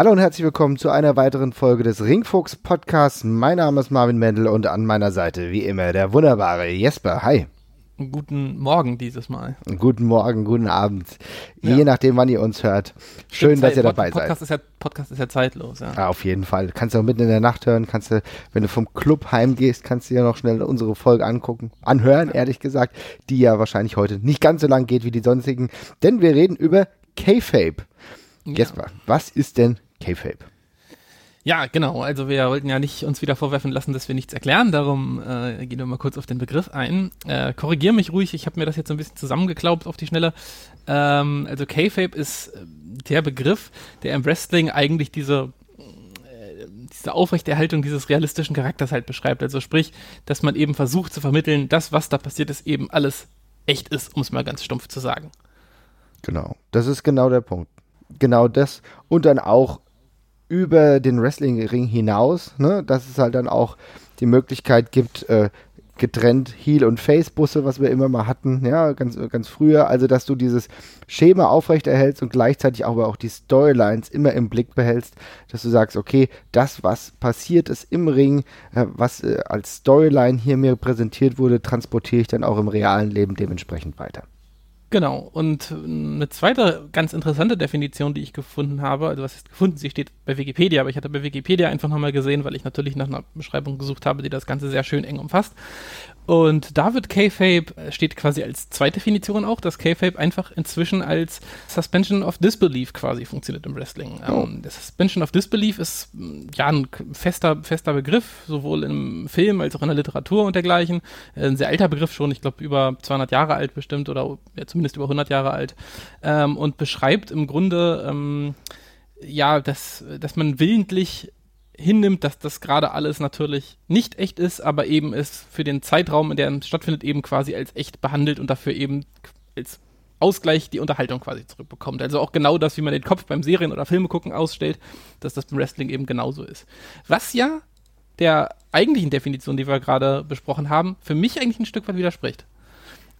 Hallo und herzlich willkommen zu einer weiteren Folge des Ringfuchs Podcasts. Mein Name ist Marvin Mendel und an meiner Seite wie immer der wunderbare Jesper. Hi. Guten Morgen dieses Mal. Guten Morgen, guten Abend. Ja. Je nachdem, wann ihr uns hört. Schön, Stimmt, dass ihr dabei Podcast seid. Ist ja, Podcast ist ja zeitlos. Ja. ja. auf jeden Fall. Kannst du auch mitten in der Nacht hören. Kannst du, wenn du vom Club heimgehst, kannst du ja noch schnell unsere Folge angucken. Anhören, ehrlich gesagt. Die ja wahrscheinlich heute nicht ganz so lang geht wie die sonstigen. Denn wir reden über K-Fape. Jesper, was ist denn K-Fape? Ja, genau. Also wir wollten ja nicht uns wieder vorwerfen lassen, dass wir nichts erklären. Darum äh, gehen wir mal kurz auf den Begriff ein. Äh, Korrigier mich ruhig. Ich habe mir das jetzt so ein bisschen zusammengeklaubt auf die Schnelle. Ähm, also K-Fape ist äh, der Begriff, der im Wrestling eigentlich diese äh, diese Aufrechterhaltung dieses realistischen Charakters halt beschreibt. Also sprich, dass man eben versucht zu vermitteln, das, was da passiert ist, eben alles echt ist, um es mal ganz stumpf zu sagen. Genau. Das ist genau der Punkt. Genau das. Und dann auch über den Wrestling-Ring hinaus, ne, dass es halt dann auch die Möglichkeit gibt, äh, getrennt Heel- und Face-Busse, was wir immer mal hatten, ja, ganz, ganz früher. Also, dass du dieses Schema aufrechterhältst und gleichzeitig aber auch die Storylines immer im Blick behältst, dass du sagst, okay, das, was passiert ist im Ring, äh, was äh, als Storyline hier mir präsentiert wurde, transportiere ich dann auch im realen Leben dementsprechend weiter. Genau. Und eine zweite ganz interessante Definition, die ich gefunden habe, also was ist gefunden, sie steht bei Wikipedia, aber ich hatte bei Wikipedia einfach nochmal gesehen, weil ich natürlich nach einer Beschreibung gesucht habe, die das Ganze sehr schön eng umfasst. Und da wird K-Fape, steht quasi als zweite Definition auch, dass K-Fape einfach inzwischen als Suspension of Disbelief quasi funktioniert im Wrestling. Oh. Ähm, das Suspension of Disbelief ist mm, ja ein fester, fester Begriff, sowohl im Film als auch in der Literatur und dergleichen. Äh, ein sehr alter Begriff schon, ich glaube über 200 Jahre alt bestimmt oder ja, zumindest über 100 Jahre alt. Ähm, und beschreibt im Grunde, ähm, ja, dass, dass man willentlich hinnimmt, dass das gerade alles natürlich nicht echt ist, aber eben es für den Zeitraum, in dem es stattfindet, eben quasi als echt behandelt und dafür eben als Ausgleich die Unterhaltung quasi zurückbekommt. Also auch genau das, wie man den Kopf beim Serien- oder Filme gucken ausstellt, dass das beim Wrestling eben genauso ist. Was ja der eigentlichen Definition, die wir gerade besprochen haben, für mich eigentlich ein Stück weit widerspricht.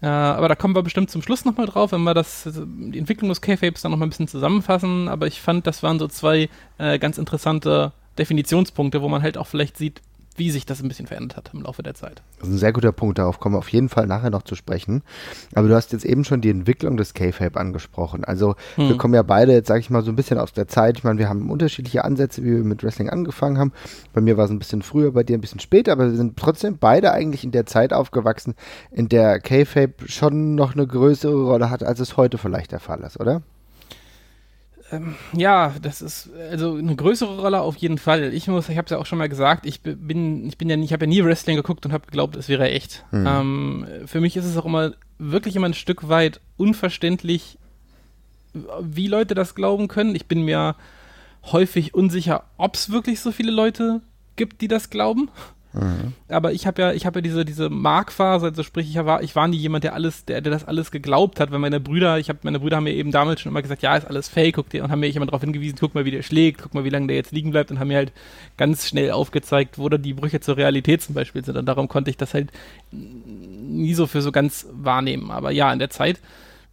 Äh, aber da kommen wir bestimmt zum Schluss nochmal drauf, wenn wir das, die Entwicklung des K-Fapes dann nochmal ein bisschen zusammenfassen. Aber ich fand, das waren so zwei äh, ganz interessante Definitionspunkte, wo man halt auch vielleicht sieht, wie sich das ein bisschen verändert hat im Laufe der Zeit. Das ist ein sehr guter Punkt, darauf kommen wir auf jeden Fall nachher noch zu sprechen. Aber du hast jetzt eben schon die Entwicklung des K-Fape angesprochen. Also hm. wir kommen ja beide jetzt, sage ich mal, so ein bisschen aus der Zeit. Ich meine, wir haben unterschiedliche Ansätze, wie wir mit Wrestling angefangen haben. Bei mir war es ein bisschen früher, bei dir ein bisschen später, aber wir sind trotzdem beide eigentlich in der Zeit aufgewachsen, in der K-Fape schon noch eine größere Rolle hat, als es heute vielleicht der Fall ist, oder? Ähm, ja, das ist also eine größere Rolle auf jeden Fall. Ich muss, ich habe es ja auch schon mal gesagt, ich bin, ich bin ja, ich habe ja nie Wrestling geguckt und habe geglaubt, es wäre echt. Mhm. Ähm, für mich ist es auch immer wirklich immer ein Stück weit unverständlich, wie Leute das glauben können. Ich bin mir häufig unsicher, ob es wirklich so viele Leute gibt, die das glauben. Mhm. Aber ich habe ja, ich habe ja diese, diese Markphase, also sprich, ich war, ich war nie jemand, der alles, der, der das alles geglaubt hat, weil meine Brüder, ich habe, meine Brüder haben mir eben damals schon immer gesagt, ja, ist alles fake, guck dir, und haben mir immer darauf hingewiesen, guck mal, wie der schlägt, guck mal, wie lange der jetzt liegen bleibt und haben mir halt ganz schnell aufgezeigt, wo da die Brüche zur Realität zum Beispiel sind. Und darum konnte ich das halt nie so für so ganz wahrnehmen. Aber ja, in der Zeit,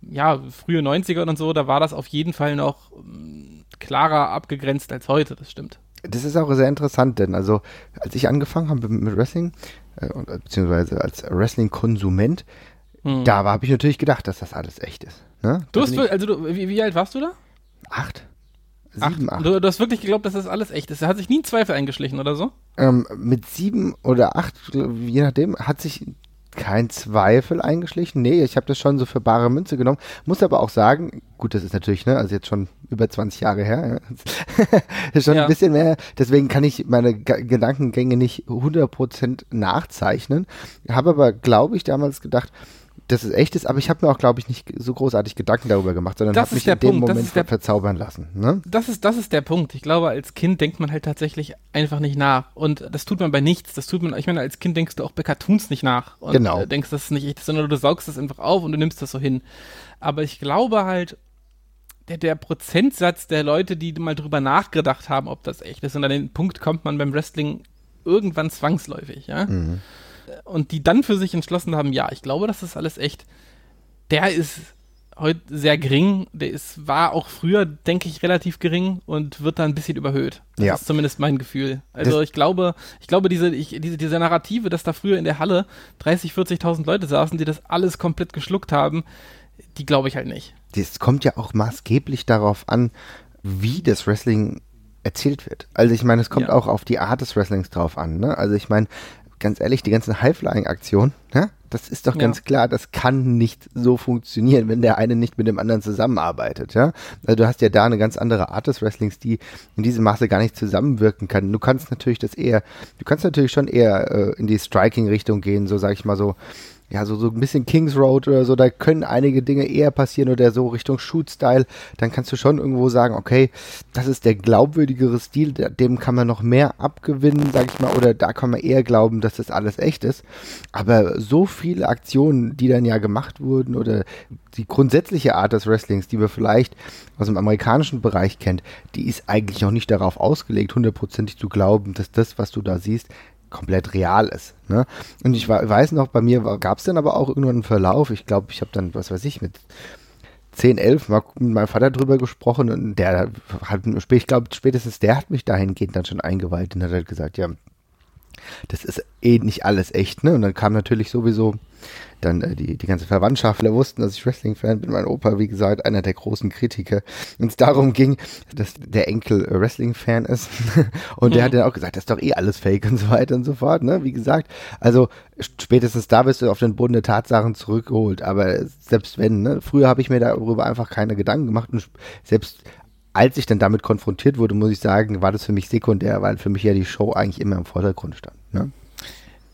ja, frühe 90er und so, da war das auf jeden Fall noch ähm, klarer abgegrenzt als heute, das stimmt das ist auch sehr interessant, denn also als ich angefangen habe mit Wrestling, äh, beziehungsweise als Wrestling-Konsument, hm. da habe ich natürlich gedacht, dass das alles echt ist. Ne? Du hast, also du, wie, wie, alt warst du da? Acht. Sieben, acht. Du, du, hast wirklich geglaubt, dass das alles echt ist. Da hat sich nie ein Zweifel eingeschlichen oder so? Ähm, mit sieben oder acht, je nachdem, hat sich kein Zweifel eingeschlichen. Nee, ich habe das schon so für bare Münze genommen. Muss aber auch sagen, gut, das ist natürlich, ne, also jetzt schon über 20 Jahre her. schon ja. ein bisschen mehr. Deswegen kann ich meine G Gedankengänge nicht 100% nachzeichnen. Habe aber, glaube ich, damals gedacht, dass es echt ist, aber ich habe mir auch, glaube ich, nicht so großartig Gedanken darüber gemacht, sondern habe mich in dem Punkt. Moment der, verzaubern lassen. Ne? Das, ist, das ist der Punkt. Ich glaube, als Kind denkt man halt tatsächlich einfach nicht nach. Und das tut man bei nichts. Das tut man, ich meine, als Kind denkst du auch bei Cartoons nicht nach. Und genau. Äh, denkst, das ist nicht echt, sondern du saugst das einfach auf und du nimmst das so hin. Aber ich glaube halt, der, der Prozentsatz der Leute, die mal drüber nachgedacht haben, ob das echt ist, und an den Punkt kommt man beim Wrestling irgendwann zwangsläufig, ja. Mhm und die dann für sich entschlossen haben, ja, ich glaube, das ist alles echt, der ist heute sehr gering. Der ist, war auch früher, denke ich, relativ gering und wird da ein bisschen überhöht. Das Ja. ist zumindest mein Gefühl. Also Das- ich glaube, ich glaube, diese, ich, diese, diese Narrative, dass da früher in der Halle 30, 40.000 Leute saßen, die das alles komplett geschluckt haben, die glaube ich halt nicht. Das kommt ja auch maßgeblich darauf an, wie das Wrestling erzählt wird. Also ich meine, es kommt Ja. auch auf die Art des Wrestlings drauf an. Ne? Also ich meine, ganz ehrlich, die ganzen High-Flying-Aktionen, ne? das ist doch Ja. ganz klar, das kann nicht so funktionieren, wenn der eine nicht mit dem anderen zusammenarbeitet. Ja? Also du hast ja da eine ganz andere Art des Wrestlings, die in diesem Maße gar nicht zusammenwirken kann. Du kannst natürlich das eher, du kannst natürlich schon eher äh, in die Striking-Richtung gehen, so sag ich mal so, ja, so, so ein bisschen Kings Road oder so, da können einige Dinge eher passieren oder so Richtung Shoot-Style, dann kannst du schon irgendwo sagen, okay, das ist der glaubwürdigere Stil, dem kann man noch mehr abgewinnen, sag ich mal, oder da kann man eher glauben, dass das alles echt ist. Aber so viele Aktionen, die dann ja gemacht wurden oder die grundsätzliche Art des Wrestlings, die man vielleicht aus dem amerikanischen Bereich kennt, die ist eigentlich noch nicht darauf ausgelegt, hundertprozentig zu glauben, dass das, was du da siehst, komplett real ist. Ne? Und ich weiß noch, bei mir gab es dann aber auch irgendwann einen Verlauf. Ich glaube, ich habe dann, was weiß ich, mit 10, 11 mal mit meinem Vater drüber gesprochen und der hat, ich glaube, spätestens der hat mich dahingehend dann schon eingeweiht und hat halt gesagt, ja, das ist eh nicht alles echt, ne? Und dann kam natürlich sowieso dann äh, die, die ganze Verwandtschaftler wussten, dass ich Wrestling-Fan bin. Mein Opa, wie gesagt, einer der großen Kritiker. Und es darum ging, dass der Enkel äh, Wrestling-Fan ist. und der Mhm. hat dann auch gesagt, das ist doch eh alles fake und so weiter und so fort, ne? Wie gesagt, also spätestens da wirst du auf den Boden der Tatsachen zurückgeholt. Aber selbst wenn, ne? Früher habe ich mir darüber einfach keine Gedanken gemacht und selbst als ich dann damit konfrontiert wurde, muss ich sagen, war das für mich sekundär, weil für mich ja die Show eigentlich immer im Vordergrund stand. Ne?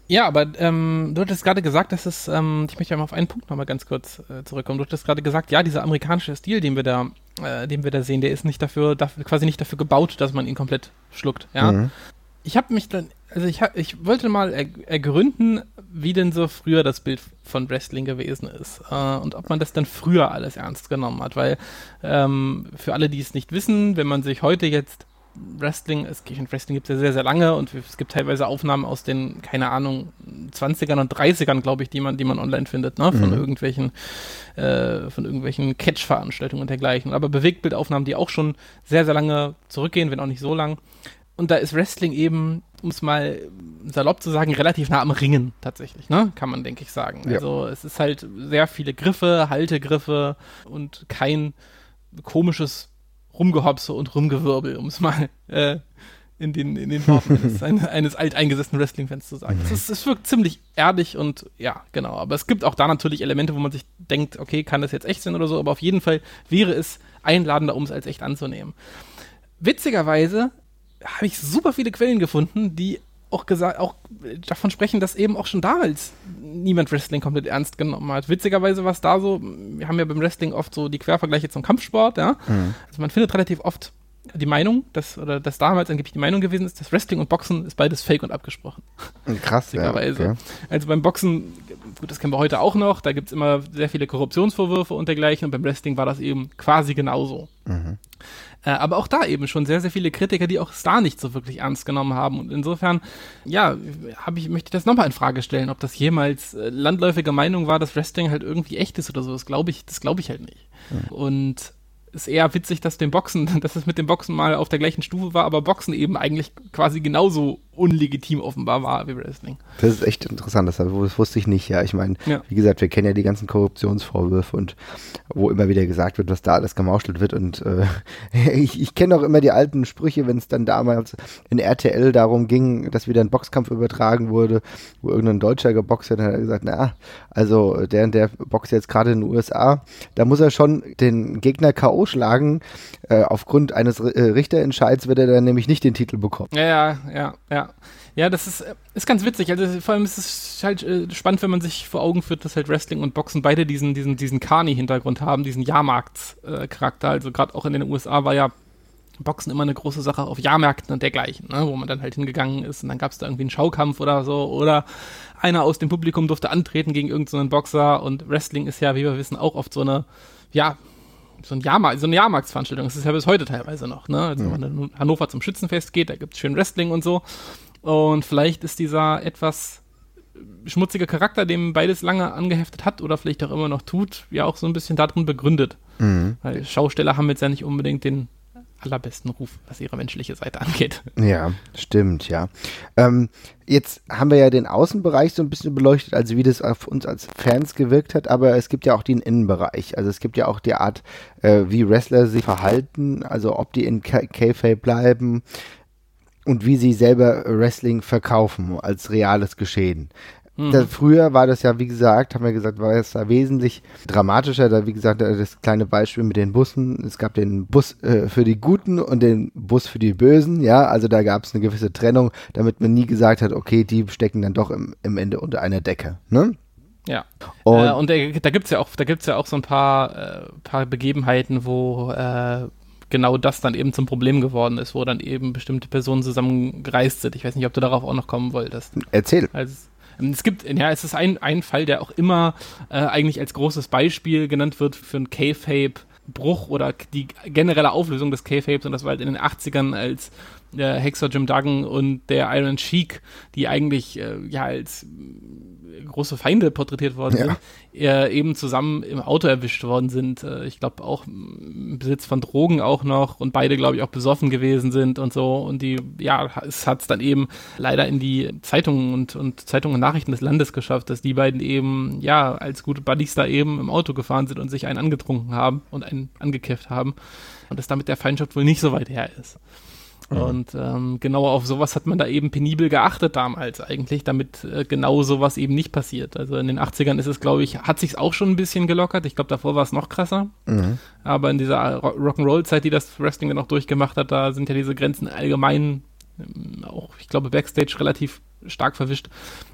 Ja, aber ähm, du hattest gerade gesagt, dass es, ähm, ich möchte ja mal auf einen Punkt nochmal ganz kurz äh, zurückkommen. Du hattest gerade gesagt, ja, dieser amerikanische Stil, den wir da, äh, den wir da sehen, der ist nicht dafür, dafür, quasi nicht dafür gebaut, dass man ihn komplett schluckt. Ja. Mhm. Ich habe mich dann, also ich, hab, ich wollte mal er, ergründen, wie denn so früher das Bild von Wrestling gewesen ist äh, und ob man das dann früher alles ernst genommen hat, weil ähm, für alle, die es nicht wissen, wenn man sich heute jetzt Wrestling, es gibt Wrestling gibt es ja sehr, sehr lange und es gibt teilweise Aufnahmen aus den, keine Ahnung, 20ern und 30ern, glaube ich, die man, die man online findet, ne? Von Mhm. irgendwelchen, äh, von irgendwelchen Catch-Veranstaltungen und dergleichen. Aber Bewegtbildaufnahmen, die auch schon sehr, sehr lange zurückgehen, wenn auch nicht so lang. Und da ist Wrestling eben, um es mal salopp zu sagen, relativ nah am Ringen tatsächlich, ne? Kann man, denke ich, sagen. Ja. Also es ist halt sehr viele Griffe, Haltegriffe und kein komisches Rumgehopse und Rumgewirbel, um es mal äh, in den, in den Worten eines, ein- eines alteingesessenen Wrestling-Fans zu sagen. Es, es wirkt ziemlich erdig und ja, genau. Aber es gibt auch da natürlich Elemente, wo man sich denkt, okay, kann das jetzt echt sein oder so, aber auf jeden Fall wäre es einladender, um es als echt anzunehmen. Witzigerweise habe ich super viele Quellen gefunden, die auch gesagt, auch davon sprechen, dass eben auch schon damals niemand Wrestling komplett ernst genommen hat. Witzigerweise war es da so, wir haben ja beim Wrestling oft so die Quervergleiche zum Kampfsport, ja. Also man findet relativ oft die Meinung, dass, oder dass damals angeblich die Meinung gewesen ist, dass Wrestling und Boxen ist beides fake und abgesprochen. Krass, ja. Okay. Also beim Boxen, gut, das kennen wir heute auch noch, da gibt es immer sehr viele Korruptionsvorwürfe und dergleichen und beim Wrestling war das eben quasi genauso. Mhm. Äh, aber auch da eben schon sehr, sehr viele Kritiker, die auch Star nicht so wirklich ernst genommen haben. Und insofern, ja, hab ich, möchte ich das nochmal in Frage stellen, ob das jemals äh, landläufige Meinung war, dass Wrestling halt irgendwie echt ist oder so. Das glaube ich, das glaube ich halt nicht. Und ist eher witzig, dass dem Boxen, dass es mit dem Boxen mal auf der gleichen Stufe war, aber Boxen eben eigentlich quasi genauso unlegitim offenbar war wie Wrestling. Das ist echt interessant, das, wusste ich nicht, ja. Ich meine, Ja. wie gesagt, wir kennen ja die ganzen Korruptionsvorwürfe und wo immer wieder gesagt wird, was da alles gemauschelt wird. Und äh, ich, ich kenne auch immer die alten Sprüche, wenn es dann damals in RTL darum ging, dass wieder ein Boxkampf übertragen wurde, wo irgendein Deutscher geboxt hat, dann hat er gesagt, na, also der und der boxt jetzt gerade in den USA, da muss er schon den Gegner K.O. schlagen. Äh, aufgrund eines äh, Richterentscheids wird er dann nämlich nicht den Titel bekommen. Ja, ja, ja, ja. Ja, das ist, äh, ist ganz witzig. Also vor allem ist es halt äh, spannend, wenn man sich vor Augen führt, dass halt Wrestling und Boxen beide diesen, diesen, diesen Carney-Hintergrund haben, diesen Jahrmarkts-Charakter. also gerade auch in den USA war ja Boxen immer eine große Sache auf Jahrmärkten und dergleichen, ne, wo man dann halt hingegangen ist und dann gab es da irgendwie einen Schaukampf oder so oder einer aus dem Publikum durfte antreten gegen irgendeinen Boxer und Wrestling ist ja, wie wir wissen, auch oft so eine, ja, so, ein Jahrmarkt, so eine Jahrmarktsveranstaltung. Das ist ja bis heute teilweise noch. Ne? Also, wenn man in Hannover zum Schützenfest geht, da gibt es schön Wrestling und so. Und vielleicht ist dieser etwas schmutzige Charakter, dem beides lange angeheftet hat oder vielleicht auch immer noch tut, ja auch so ein bisschen darin begründet. Mhm. Weil Schausteller haben jetzt ja nicht unbedingt den allerbesten Ruf, was ihre menschliche Seite angeht. Ja, stimmt, ja. Ähm, jetzt haben wir ja den Außenbereich so ein bisschen beleuchtet, also wie das auf uns als Fans gewirkt hat, aber es gibt ja auch den Innenbereich. Also es gibt ja auch die Art, äh, wie Wrestler sich verhalten, also ob die in K-Fape bleiben, und wie sie selber Wrestling verkaufen als reales Geschehen. Mhm. Da, früher war das ja, wie gesagt, haben wir gesagt, war es da wesentlich dramatischer. Da, wie gesagt, das kleine Beispiel mit den Bussen. Es gab den Bus äh, für die Guten und den Bus für die Bösen. Ja, also da gab es eine gewisse Trennung, damit man nie gesagt hat, okay, die stecken dann doch im, im Ende unter einer Decke. Ne? Ja. Und, äh, und äh, da gibt's ja auch, da gibt's ja auch so ein paar, äh, paar Begebenheiten, wo äh, genau das dann eben zum Problem geworden ist, wo dann eben bestimmte Personen zusammengereist sind. Ich weiß nicht, ob du darauf auch noch kommen wolltest. Erzähl. Also, es gibt, ja, es ist ein, ein Fall, der auch immer äh, eigentlich als großes Beispiel genannt wird für ein K-Fape. Bruch oder die generelle Auflösung des K-Fapes und das war halt in den 80ern als äh, Hexer Jim Duggan und der Iron Sheik, die eigentlich äh, ja als große Feinde porträtiert worden ja. sind, äh, eben zusammen im Auto erwischt worden sind. Äh, ich glaube auch im Besitz von Drogen auch noch und beide, glaube ich, auch besoffen gewesen sind und so. Und die, ja, es hat es dann eben leider in die Zeitungen und, und Zeitungen und Nachrichten des Landes geschafft, dass die beiden eben, ja, als gute Buddies da eben im Auto gefahren sind und sich einen angetrunken haben und einen angekifft haben. Und dass damit der Feindschaft wohl nicht so weit her ist. Mhm. Und ähm, genau auf sowas hat man da eben penibel geachtet damals eigentlich, damit äh, genau sowas eben nicht passiert. Also in den 80ern ist es, glaube ich, hat sich auch schon ein bisschen gelockert. Ich glaube, davor war es noch krasser. Mhm. Aber in dieser Rock'n'Roll-Zeit, die das Wrestling dann auch durchgemacht hat, da sind ja diese Grenzen allgemein ähm, auch, ich glaube, Backstage relativ stark verwischt.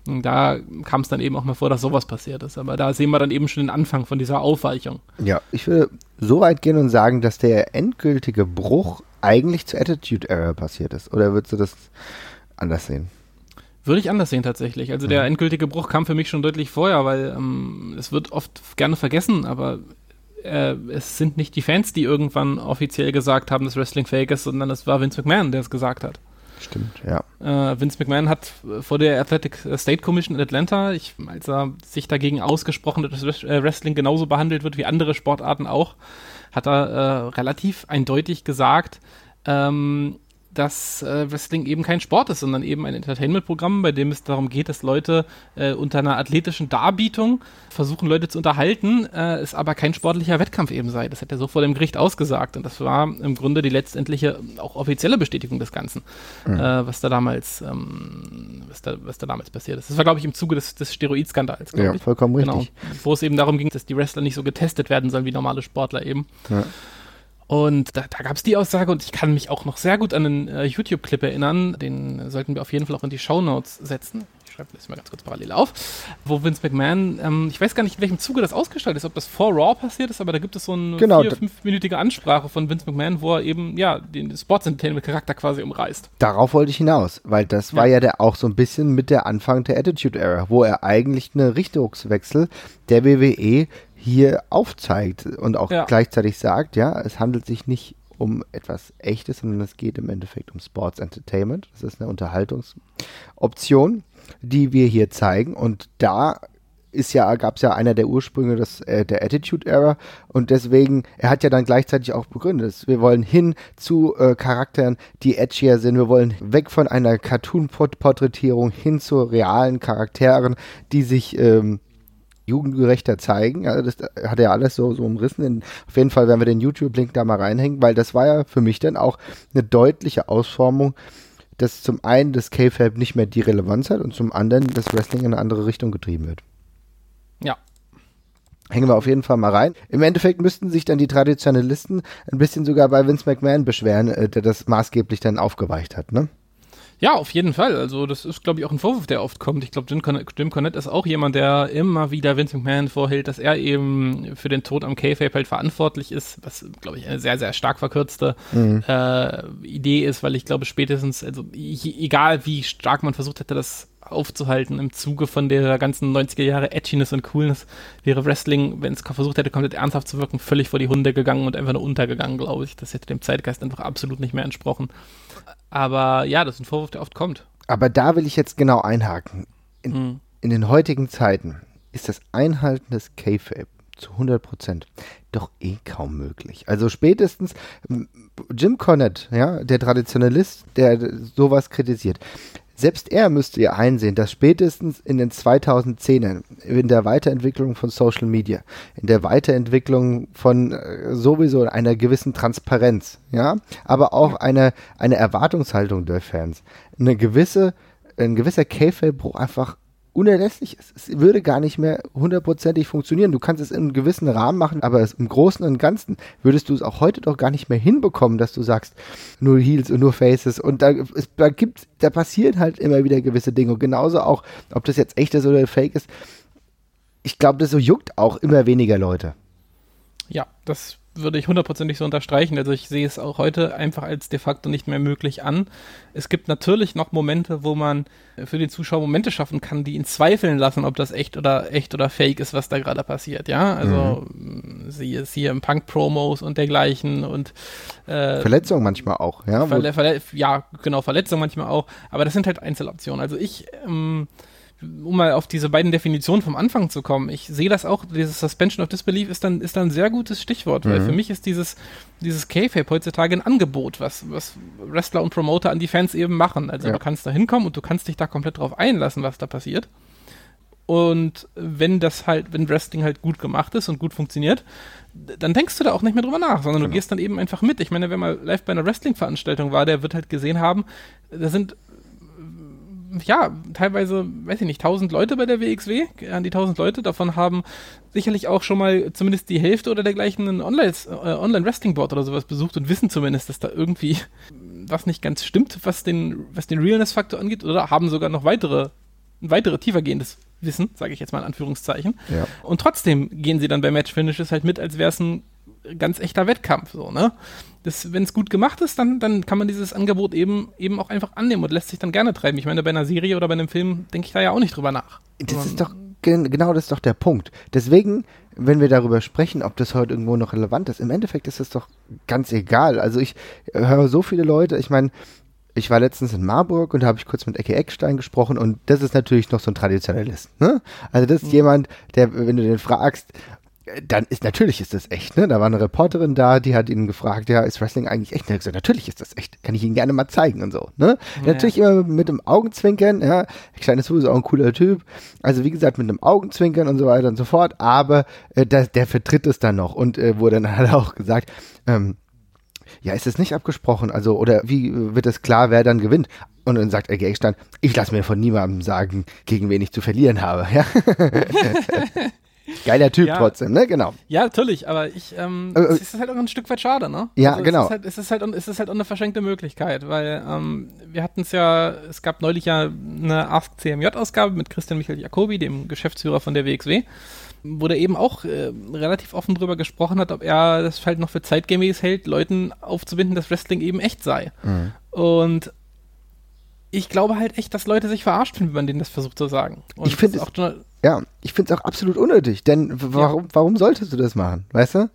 Und da kam es dann eben auch mal vor, dass sowas passiert ist. Aber da sehen wir dann eben schon den Anfang von dieser Aufweichung. Ja, ich würde so weit gehen und sagen, dass der endgültige Bruch eigentlich zur Attitude Error passiert ist? Oder würdest du das anders sehen? Würde ich anders sehen tatsächlich. Also der mhm. endgültige Bruch kam für mich schon deutlich vorher, weil ähm, es wird oft gerne vergessen, aber äh, es sind nicht die Fans, die irgendwann offiziell gesagt haben, dass Wrestling fake ist, sondern es war Vince McMahon, der es gesagt hat. Stimmt, ja. Äh, Vince McMahon hat vor der Athletic State Commission in Atlanta, ich, als er sich dagegen ausgesprochen hat, dass äh, Wrestling genauso behandelt wird wie andere Sportarten auch, hat er äh, relativ eindeutig gesagt, ähm, dass äh, Wrestling eben kein Sport ist, sondern eben ein Entertainment-Programm, bei dem es darum geht, dass Leute äh, unter einer athletischen Darbietung versuchen, Leute zu unterhalten, äh, es aber kein sportlicher Wettkampf eben sei. Das hat er so vor dem Gericht ausgesagt und das war im Grunde die letztendliche, auch offizielle Bestätigung des Ganzen, mhm. äh, was da damals, ähm, was, da, was da damals passiert ist. Das war, glaube ich, im Zuge des, des Steroidskandals, Ja, ich. vollkommen genau, richtig. Wo es eben darum ging, dass die Wrestler nicht so getestet werden sollen wie normale Sportler eben. Ja. Und da, da gab es die Aussage und ich kann mich auch noch sehr gut an einen äh, YouTube-Clip erinnern, den sollten wir auf jeden Fall auch in die Show Notes setzen. Ich schreibe das mal ganz kurz parallel auf, wo Vince McMahon, ähm, ich weiß gar nicht, in welchem Zuge das ausgestaltet ist, ob das vor Raw passiert ist, aber da gibt es so eine genau, vier-, fünfminütige Ansprache von Vince McMahon, wo er eben, ja, den Sports Entertainment-Charakter quasi umreißt. Darauf wollte ich hinaus, weil das ja. war ja der, auch so ein bisschen mit der Anfang der Attitude Era, wo er eigentlich eine Richtungswechsel der WWE hier aufzeigt und auch ja. gleichzeitig sagt, ja, es handelt sich nicht um etwas Echtes, sondern es geht im Endeffekt um Sports Entertainment. Das ist eine Unterhaltungsoption, die wir hier zeigen. Und da ist ja, gab es ja einer der Ursprünge des, äh, der Attitude Era und deswegen, er hat ja dann gleichzeitig auch begründet, wir wollen hin zu äh, Charakteren, die edgier sind, wir wollen weg von einer Cartoon-Porträtierung hin zu realen Charakteren, die sich ähm, jugendgerechter zeigen. Also das hat er alles so, so umrissen. In, auf jeden Fall werden wir den YouTube-Link da mal reinhängen, weil das war ja für mich dann auch eine deutliche Ausformung, dass zum einen das K-Fab nicht mehr die Relevanz hat und zum anderen das Wrestling in eine andere Richtung getrieben wird. Ja. Hängen wir auf jeden Fall mal rein. Im Endeffekt müssten sich dann die Traditionalisten ein bisschen sogar bei Vince McMahon beschweren, äh, der das maßgeblich dann aufgeweicht hat, ne? Ja, auf jeden Fall. Also das ist, glaube ich, auch ein Vorwurf, der oft kommt. Ich glaube, Jim, Jim Cornette ist auch jemand, der immer wieder Vince McMahon vorhält, dass er eben für den Tod am K-Fape halt verantwortlich ist, was, glaube ich, eine sehr, sehr stark verkürzte mhm. äh, Idee ist, weil ich glaube, spätestens, also egal wie stark man versucht hätte, das aufzuhalten im Zuge von der ganzen 90er Jahre Edginess und Coolness, wäre Wrestling, wenn es versucht hätte, komplett ernsthaft zu wirken, völlig vor die Hunde gegangen und einfach nur untergegangen, glaube ich. Das hätte dem Zeitgeist einfach absolut nicht mehr entsprochen. Aber ja, das ist ein Vorwurf, der oft kommt. Aber da will ich jetzt genau einhaken. In, mhm. in den heutigen Zeiten ist das Einhalten des K-Fape zu 100 Prozent doch eh kaum möglich. Also spätestens Jim Cornette, ja, der Traditionalist, der sowas kritisiert, selbst er müsste ja einsehen, dass spätestens in den 2010ern, in der Weiterentwicklung von Social Media, in der Weiterentwicklung von äh, sowieso einer gewissen Transparenz, ja, aber auch eine, eine Erwartungshaltung der Fans, eine gewisse, ein gewisser Käferbruch einfach unerlässlich ist. Es würde gar nicht mehr hundertprozentig funktionieren. Du kannst es in einem gewissen Rahmen machen, aber im Großen und Ganzen würdest du es auch heute doch gar nicht mehr hinbekommen, dass du sagst, nur Heels und nur Faces. Und da, es, da gibt, da passieren halt immer wieder gewisse Dinge. Und genauso auch, ob das jetzt echt ist oder fake ist. Ich glaube, das so juckt auch immer weniger Leute. Ja, das würde ich hundertprozentig so unterstreichen. Also ich sehe es auch heute einfach als de facto nicht mehr möglich an. Es gibt natürlich noch Momente, wo man für den Zuschauer Momente schaffen kann, die ihn zweifeln lassen, ob das echt oder echt oder fake ist, was da gerade passiert. Ja, also mhm. sie ist hier im Punk-Promos und dergleichen und äh, Verletzungen manchmal auch. Ja, Verle Verle ja, genau Verletzungen manchmal auch. Aber das sind halt Einzeloptionen. Also ich ähm, um mal auf diese beiden Definitionen vom Anfang zu kommen, ich sehe das auch, dieses Suspension of Disbelief ist dann, ist dann ein sehr gutes Stichwort, weil mhm. für mich ist dieses, dieses K-Fape heutzutage ein Angebot, was, was Wrestler und Promoter an die Fans eben machen. Also ja. du kannst da hinkommen und du kannst dich da komplett drauf einlassen, was da passiert. Und wenn das halt, wenn Wrestling halt gut gemacht ist und gut funktioniert, dann denkst du da auch nicht mehr drüber nach, sondern genau. du gehst dann eben einfach mit. Ich meine, wer mal live bei einer Wrestling-Veranstaltung war, der wird halt gesehen haben, da sind ja, teilweise, weiß ich nicht, 1000 Leute bei der WXW, an die 1000 Leute, davon haben sicherlich auch schon mal zumindest die Hälfte oder dergleichen ein Online-Wrestling-Board äh, oder sowas besucht und wissen zumindest, dass da irgendwie was nicht ganz stimmt, was den, was den Realness-Faktor angeht, oder haben sogar noch weitere, ein weitere tiefergehendes Wissen, sage ich jetzt mal in Anführungszeichen. Ja. Und trotzdem gehen sie dann bei Match-Finishes halt mit, als wäre es ein ganz echter Wettkampf, so, ne? Wenn es gut gemacht ist, dann, dann kann man dieses Angebot eben, eben auch einfach annehmen und lässt sich dann gerne treiben. Ich meine, bei einer Serie oder bei einem Film denke ich da ja auch nicht drüber nach. Das ist doch, genau das ist doch der Punkt. Deswegen, wenn wir darüber sprechen, ob das heute irgendwo noch relevant ist, im Endeffekt ist es doch ganz egal. Also ich höre so viele Leute, ich meine, ich war letztens in Marburg und da habe ich kurz mit Ecke Eckstein gesprochen und das ist natürlich noch so ein Traditionalist. Ne? Also das ist mhm. jemand, der, wenn du den fragst, dann ist natürlich ist das echt, ne? Da war eine Reporterin da, die hat ihn gefragt, ja, ist Wrestling eigentlich echt? Und er hat gesagt, natürlich ist das echt. Kann ich Ihnen gerne mal zeigen und so, ne? Ja. Natürlich immer mit dem Augenzwinkern, ja. Klein ist sowieso auch ein cooler Typ. Also wie gesagt, mit einem Augenzwinkern und so weiter und so fort. Aber äh, der, der vertritt es dann noch und äh, wurde dann halt auch gesagt, ähm, ja, ist es nicht abgesprochen? Also, oder wie wird es klar, wer dann gewinnt? Und dann sagt er Gegenstand, ich lasse mir von niemandem sagen, gegen wen ich zu verlieren habe. Ja? Geiler Typ ja, trotzdem, ne? Genau. Ja, natürlich, aber ich, ähm, äh, es ist halt auch ein Stück weit schade, ne? Ja, also genau. Es ist, halt, es, ist halt, es ist halt auch eine verschenkte Möglichkeit, weil ähm, wir hatten es ja, es gab neulich ja eine Ask CMJ-Ausgabe mit Christian Michael Jacobi, dem Geschäftsführer von der WXW, wo der eben auch äh, relativ offen drüber gesprochen hat, ob er das halt noch für zeitgemäß hält, Leuten aufzubinden, dass Wrestling eben echt sei. Mhm. Und ich glaube halt echt, dass Leute sich verarscht fühlen, wenn man denen das versucht zu sagen. Und ich finde es auch ja, ich finde es auch absolut unnötig, denn warum, ja. warum solltest du das machen, weißt du?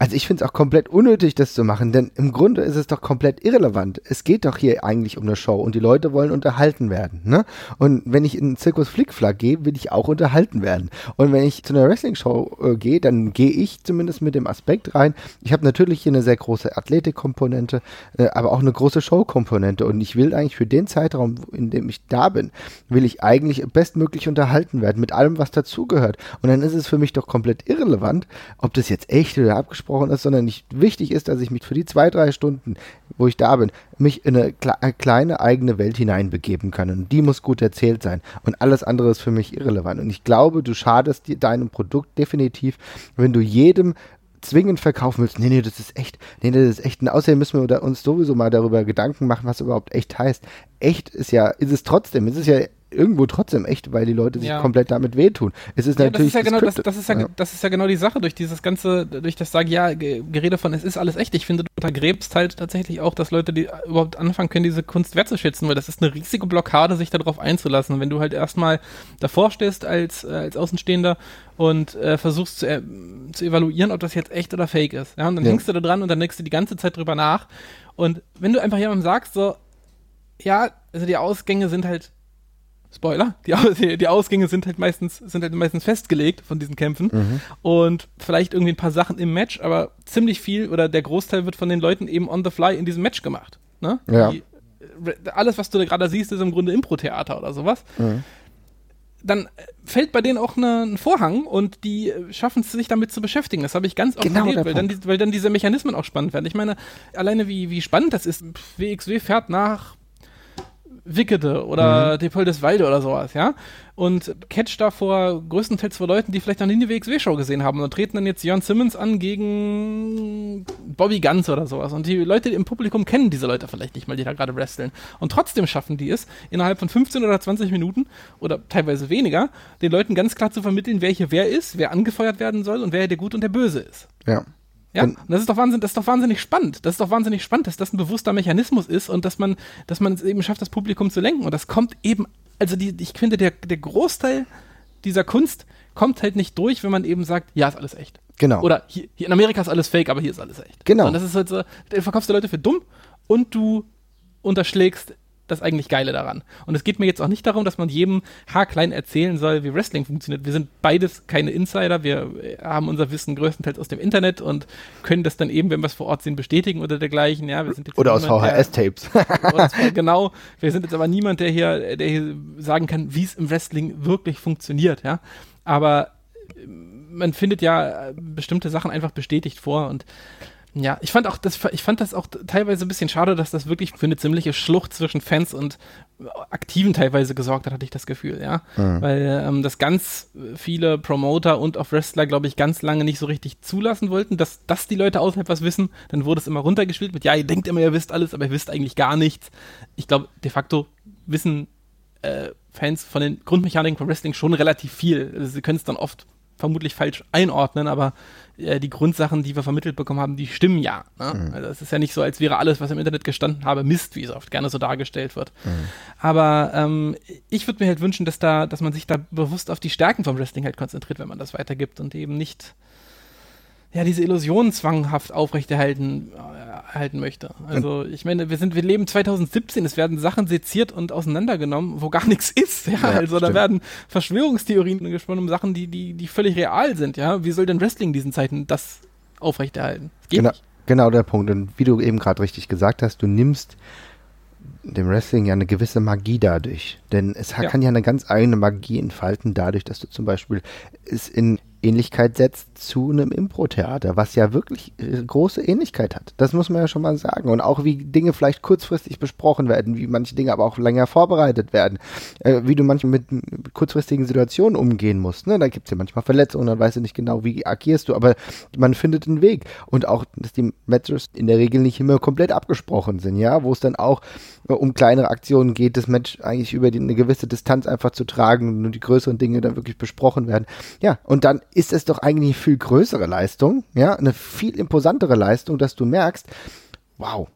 Also ich finde es auch komplett unnötig, das zu machen, denn im Grunde ist es doch komplett irrelevant. Es geht doch hier eigentlich um eine Show und die Leute wollen unterhalten werden. Ne? Und wenn ich in einen Zirkus Flickflack gehe, will ich auch unterhalten werden. Und wenn ich zu einer Wrestling-Show äh, gehe, dann gehe ich zumindest mit dem Aspekt rein. Ich habe natürlich hier eine sehr große Athletikkomponente, äh, aber auch eine große Showkomponente. Und ich will eigentlich für den Zeitraum, in dem ich da bin, will ich eigentlich bestmöglich unterhalten werden mit allem, was dazugehört. Und dann ist es für mich doch komplett irrelevant, ob das jetzt echt oder abgesprochen abgesprochen ist, sondern nicht wichtig ist, dass ich mich für die zwei, drei Stunden, wo ich da bin, mich in eine, eine kleine eigene Welt hineinbegeben kann. Und die muss gut erzählt sein. Und alles andere ist für mich irrelevant. Und ich glaube, du schadest deinem Produkt definitiv, wenn du jedem zwingend verkaufen willst, nee, nee, das ist echt, nee, nee, das ist echt. Und außerdem müssen wir uns sowieso mal darüber Gedanken machen, was überhaupt echt heißt. Echt ist ja, ist es trotzdem, es ist ja irgendwo trotzdem echt, weil die Leute sich ja. komplett damit wehtun. Es ist ja, natürlich. Das ist ja, genau, das, das, ist ja, ja, das ist ja genau die Sache, durch dieses ganze, durch das Sagen, ja, Gerede von, es ist alles echt. Ich finde, du untergräbst halt tatsächlich auch, dass Leute, die überhaupt anfangen können, diese Kunst wertzuschätzen, weil das ist eine riesige Blockade, sich darauf einzulassen. Wenn du halt erstmal davor stehst als, äh, als Außenstehender und äh, versuchst zu, äh, zu evaluieren, ob das jetzt echt oder fake ist. Ja, und dann hängst du da dran und dann denkst du die ganze Zeit drüber nach. Und wenn du einfach jemandem sagst, so, ja, also die Ausgänge sind halt Spoiler, die, die, Ausgänge sind halt meistens, sind halt meistens festgelegt von diesen Kämpfen. Mhm. Und vielleicht irgendwie ein paar Sachen im Match, aber ziemlich viel oder der Großteil wird von den Leuten eben on the fly in diesem Match gemacht. Ne? Ja. Die, alles, was du da gerade siehst, ist im Grunde Impro-Theater oder sowas. Mhm. Dann fällt bei denen auch ne, ein Vorhang und die schaffen es sich damit zu beschäftigen. Das habe ich ganz oft genau erlebt, weil dann, weil dann diese Mechanismen auch spannend werden. Ich meine, alleine wie, wie spannend das ist. WXW fährt nach Wickede oder mhm. Depol des Walde oder sowas, ja. Und catch da vor größtenteils vor Leuten, die vielleicht noch nie die WXW-Show gesehen haben und treten dann jetzt Jon Simmons an gegen Bobby Guns oder sowas. Und die Leute im Publikum kennen diese Leute vielleicht nicht mal, die da gerade wresteln. Und trotzdem schaffen die es, innerhalb von 15 oder 20 Minuten oder teilweise weniger, den Leuten ganz klar zu vermitteln, wer hier wer ist, wer angefeuert werden soll und wer der Gut und der Böse ist. Ja. Ja, und das ist doch Wahnsinn, das ist doch wahnsinnig spannend. Das ist doch wahnsinnig spannend, dass das ein bewusster Mechanismus ist und dass man, dass man es eben schafft, das Publikum zu lenken. Und das kommt eben, also die, ich finde, der, der Großteil dieser Kunst kommt halt nicht durch, wenn man eben sagt, ja, ist alles echt. Genau. Oder hier, hier in Amerika ist alles fake, aber hier ist alles echt. Genau. Und das ist halt so, du verkaufst die Leute für dumm und du unterschlägst das eigentlich Geile daran. Und es geht mir jetzt auch nicht darum, dass man jedem haarklein erzählen soll, wie Wrestling funktioniert. Wir sind beides keine Insider. Wir haben unser Wissen größtenteils aus dem Internet und können das dann eben, wenn wir es vor Ort sehen, bestätigen oder dergleichen. Ja, wir sind jetzt oder aus VHS-Tapes. genau. Wir sind jetzt aber niemand, der hier, der hier sagen kann, wie es im Wrestling wirklich funktioniert. Ja, aber man findet ja bestimmte Sachen einfach bestätigt vor und ja, ich fand auch das, ich fand das auch teilweise ein bisschen schade, dass das wirklich für eine ziemliche Schlucht zwischen Fans und Aktiven teilweise gesorgt hat, hatte ich das Gefühl, ja. Mhm. Weil ähm, das ganz viele Promoter und auch Wrestler, glaube ich, ganz lange nicht so richtig zulassen wollten, dass, dass die Leute außerhalb was wissen. Dann wurde es immer runtergespielt mit, ja, ihr denkt immer, ihr wisst alles, aber ihr wisst eigentlich gar nichts. Ich glaube, de facto wissen äh, Fans von den Grundmechaniken von Wrestling schon relativ viel. Also sie können es dann oft vermutlich falsch einordnen, aber äh, die Grundsachen, die wir vermittelt bekommen haben, die stimmen ja. Ne? Mhm. Also es ist ja nicht so, als wäre alles, was im Internet gestanden habe, Mist, wie es oft gerne so dargestellt wird. Mhm. Aber ähm, ich würde mir halt wünschen, dass da, dass man sich da bewusst auf die Stärken vom Wrestling halt konzentriert, wenn man das weitergibt und eben nicht ja, diese Illusionen zwanghaft aufrechterhalten äh, halten möchte. Also ich meine, wir sind, wir leben 2017, es werden Sachen seziert und auseinandergenommen, wo gar nichts ist. Ja, ja also stimmt. da werden Verschwörungstheorien gesponnen um Sachen, die, die, die völlig real sind. Ja, wie soll denn Wrestling in diesen Zeiten das aufrechterhalten? Das geht genau, nicht. genau der Punkt. Und wie du eben gerade richtig gesagt hast, du nimmst dem Wrestling ja eine gewisse Magie dadurch. Denn es ja. kann ja eine ganz eigene Magie entfalten, dadurch, dass du zum Beispiel es in Ähnlichkeit setzt zu einem Impro-Theater, was ja wirklich äh, große Ähnlichkeit hat. Das muss man ja schon mal sagen. Und auch wie Dinge vielleicht kurzfristig besprochen werden, wie manche Dinge aber auch länger vorbereitet werden, äh, wie du manchmal mit kurzfristigen Situationen umgehen musst. Ne? Da gibt es ja manchmal Verletzungen, dann weißt du nicht genau, wie agierst du, aber man findet einen Weg. Und auch, dass die Matches in der Regel nicht immer komplett abgesprochen sind, ja, wo es dann auch äh, um kleinere Aktionen geht, das Match eigentlich über die, eine gewisse Distanz einfach zu tragen und die größeren Dinge dann wirklich besprochen werden. Ja, und dann ist es doch eigentlich eine viel größere Leistung, ja, eine viel imposantere Leistung, dass du merkst, wow,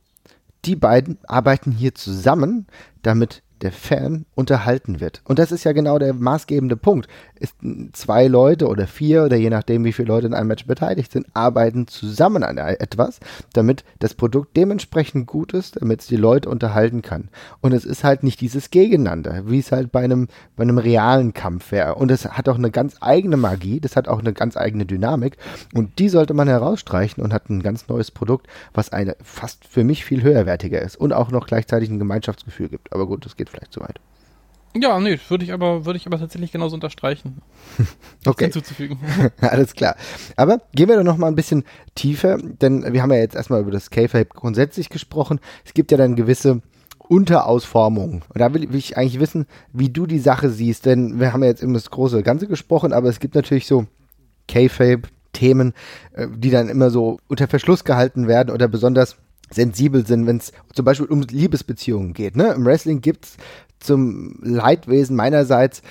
die beiden arbeiten hier zusammen, damit der Fan unterhalten wird. Und das ist ja genau der maßgebende Punkt. Ist zwei Leute oder vier oder je nachdem, wie viele Leute in einem Match beteiligt sind, arbeiten zusammen an etwas, damit das Produkt dementsprechend gut ist, damit es die Leute unterhalten kann. Und es ist halt nicht dieses Gegeneinander, wie es halt bei einem, bei einem realen Kampf wäre. Und es hat auch eine ganz eigene Magie, das hat auch eine ganz eigene Dynamik. Und die sollte man herausstreichen und hat ein ganz neues Produkt, was eine fast für mich viel höherwertiger ist und auch noch gleichzeitig ein Gemeinschaftsgefühl gibt. Aber gut, das geht vielleicht zu weit. Ja, nee, würde ich aber, würde ich aber tatsächlich genauso unterstreichen. okay. Hinzuzufügen. Alles klar. Aber gehen wir doch noch mal ein bisschen tiefer, denn wir haben ja jetzt erstmal über das K-Fape grundsätzlich gesprochen. Es gibt ja dann gewisse Unterausformungen. Und da will, will, ich eigentlich wissen, wie du die Sache siehst, denn wir haben ja jetzt immer das große Ganze gesprochen, aber es gibt natürlich so K-Fape Themen, äh, die dann immer so unter Verschluss gehalten werden oder besonders sensibel sind, wenn es zum Beispiel um Liebesbeziehungen geht. Ne? Im Wrestling gibt es zum Leidwesen meinerseits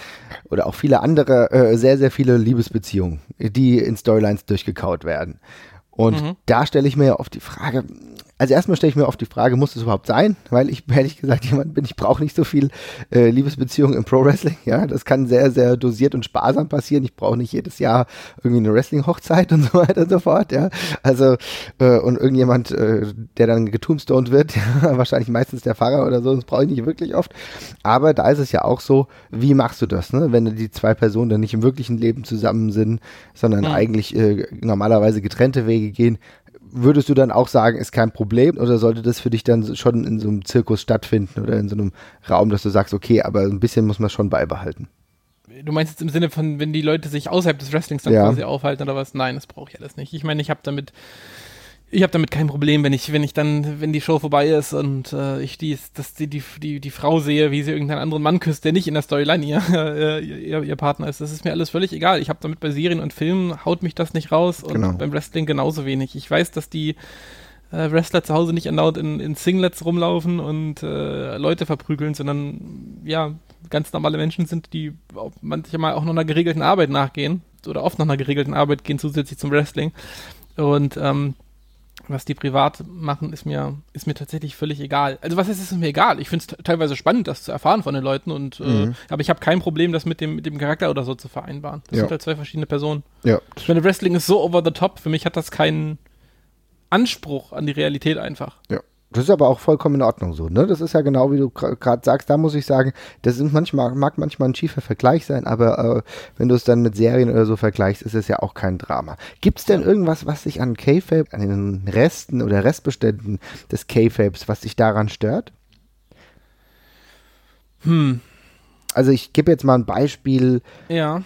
oder auch viele andere äh, sehr, sehr viele Liebesbeziehungen, die in Storylines durchgekaut werden. Und mhm. da stelle ich mir ja oft die Frage, also erstmal stelle ich mir oft die Frage, muss es überhaupt sein? Weil ich ehrlich gesagt jemand bin, ich brauche nicht so viel äh, Liebesbeziehungen im Pro Wrestling. Ja, das kann sehr, sehr dosiert und sparsam passieren. Ich brauche nicht jedes Jahr irgendwie eine Wrestling-Hochzeit und so weiter und so fort. Ja, also äh, und irgendjemand, äh, der dann getumstoned wird, ja, wahrscheinlich meistens der Pfarrer oder so, das brauche ich nicht wirklich oft. Aber da ist es ja auch so, wie machst du das, ne? wenn die zwei Personen dann nicht im wirklichen Leben zusammen sind, sondern ja. eigentlich äh, normalerweise getrennte Wege gehen, würdest du dann auch sagen, ist kein Problem oder sollte das für dich dann schon in so einem Zirkus stattfinden oder in so einem Raum, dass du sagst, okay, aber ein bisschen muss man schon beibehalten? Du meinst jetzt im Sinne von, wenn die Leute sich außerhalb des Wrestlings dann ja. quasi aufhalten oder was? Nein, das brauche ich alles nicht. Ich meine, ich habe damit ich habe damit kein Problem, wenn ich, wenn ich dann, wenn die Show vorbei ist und äh, ich die, dass die, die, die, die Frau sehe, wie sie irgendeinen anderen Mann küsst, der nicht in der Storyline ihr, äh, ihr, ihr, Partner ist. Das ist mir alles völlig egal. Ich habe damit bei Serien und Filmen haut mich das nicht raus und genau. beim Wrestling genauso wenig. Ich weiß, dass die äh, Wrestler zu Hause nicht erneut in, in Singlets rumlaufen und äh, Leute verprügeln, sondern ja, ganz normale Menschen sind, die manchmal auch noch einer geregelten Arbeit nachgehen oder oft noch einer geregelten Arbeit gehen zusätzlich zum Wrestling. Und ähm, was die privat machen, ist mir, ist mir tatsächlich völlig egal. Also was ist, ist mir egal. Ich finde es teilweise spannend, das zu erfahren von den Leuten und äh, mhm. äh, aber ich habe kein Problem, das mit dem, mit dem Charakter oder so zu vereinbaren. Das ja. sind halt zwei verschiedene Personen. Ja. Ich meine, Wrestling ist so over the top. Für mich hat das keinen Anspruch an die Realität einfach. Ja. Das ist aber auch vollkommen in Ordnung so, ne? Das ist ja genau wie du gerade sagst, da muss ich sagen, das ist manchmal, mag manchmal ein schiefer Vergleich sein, aber äh, wenn du es dann mit Serien oder so vergleichst, ist es ja auch kein Drama. Gibt es denn irgendwas, was sich an K-Fape, an den Resten oder Restbeständen des K-Fapes, was sich daran stört? Hm. Also ich gebe jetzt mal ein Beispiel. Ja.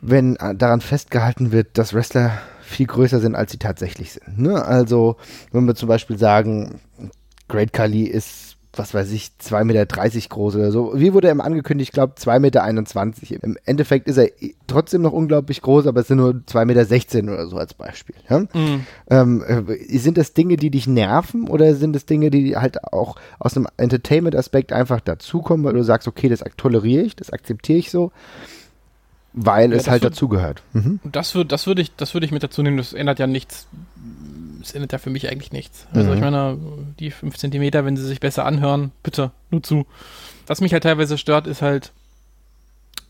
Wenn äh, daran festgehalten wird, dass Wrestler viel größer sind, als sie tatsächlich sind. Ne? Also, wenn wir zum Beispiel sagen, Great Kali ist, was weiß ich, 2,30 Meter groß oder so. Wie wurde er angekündigt? Ich glaube 2,21 Meter. Im Endeffekt ist er trotzdem noch unglaublich groß, aber es sind nur 2,16 Meter oder so als Beispiel. Ja? Mhm. Ähm, äh, sind das Dinge, die dich nerven oder sind es Dinge, die halt auch aus einem Entertainment-Aspekt einfach dazukommen, weil du sagst, okay, das toleriere ich, das akzeptiere ich so? Weil ja, es halt dazugehört. Mhm. Das würde das würd ich, würd ich mit dazu nehmen, das ändert ja nichts. Es ändert ja für mich eigentlich nichts. Also mhm. ich meine, die 5 cm, wenn sie sich besser anhören, bitte, nur zu. Was mich halt teilweise stört, ist halt,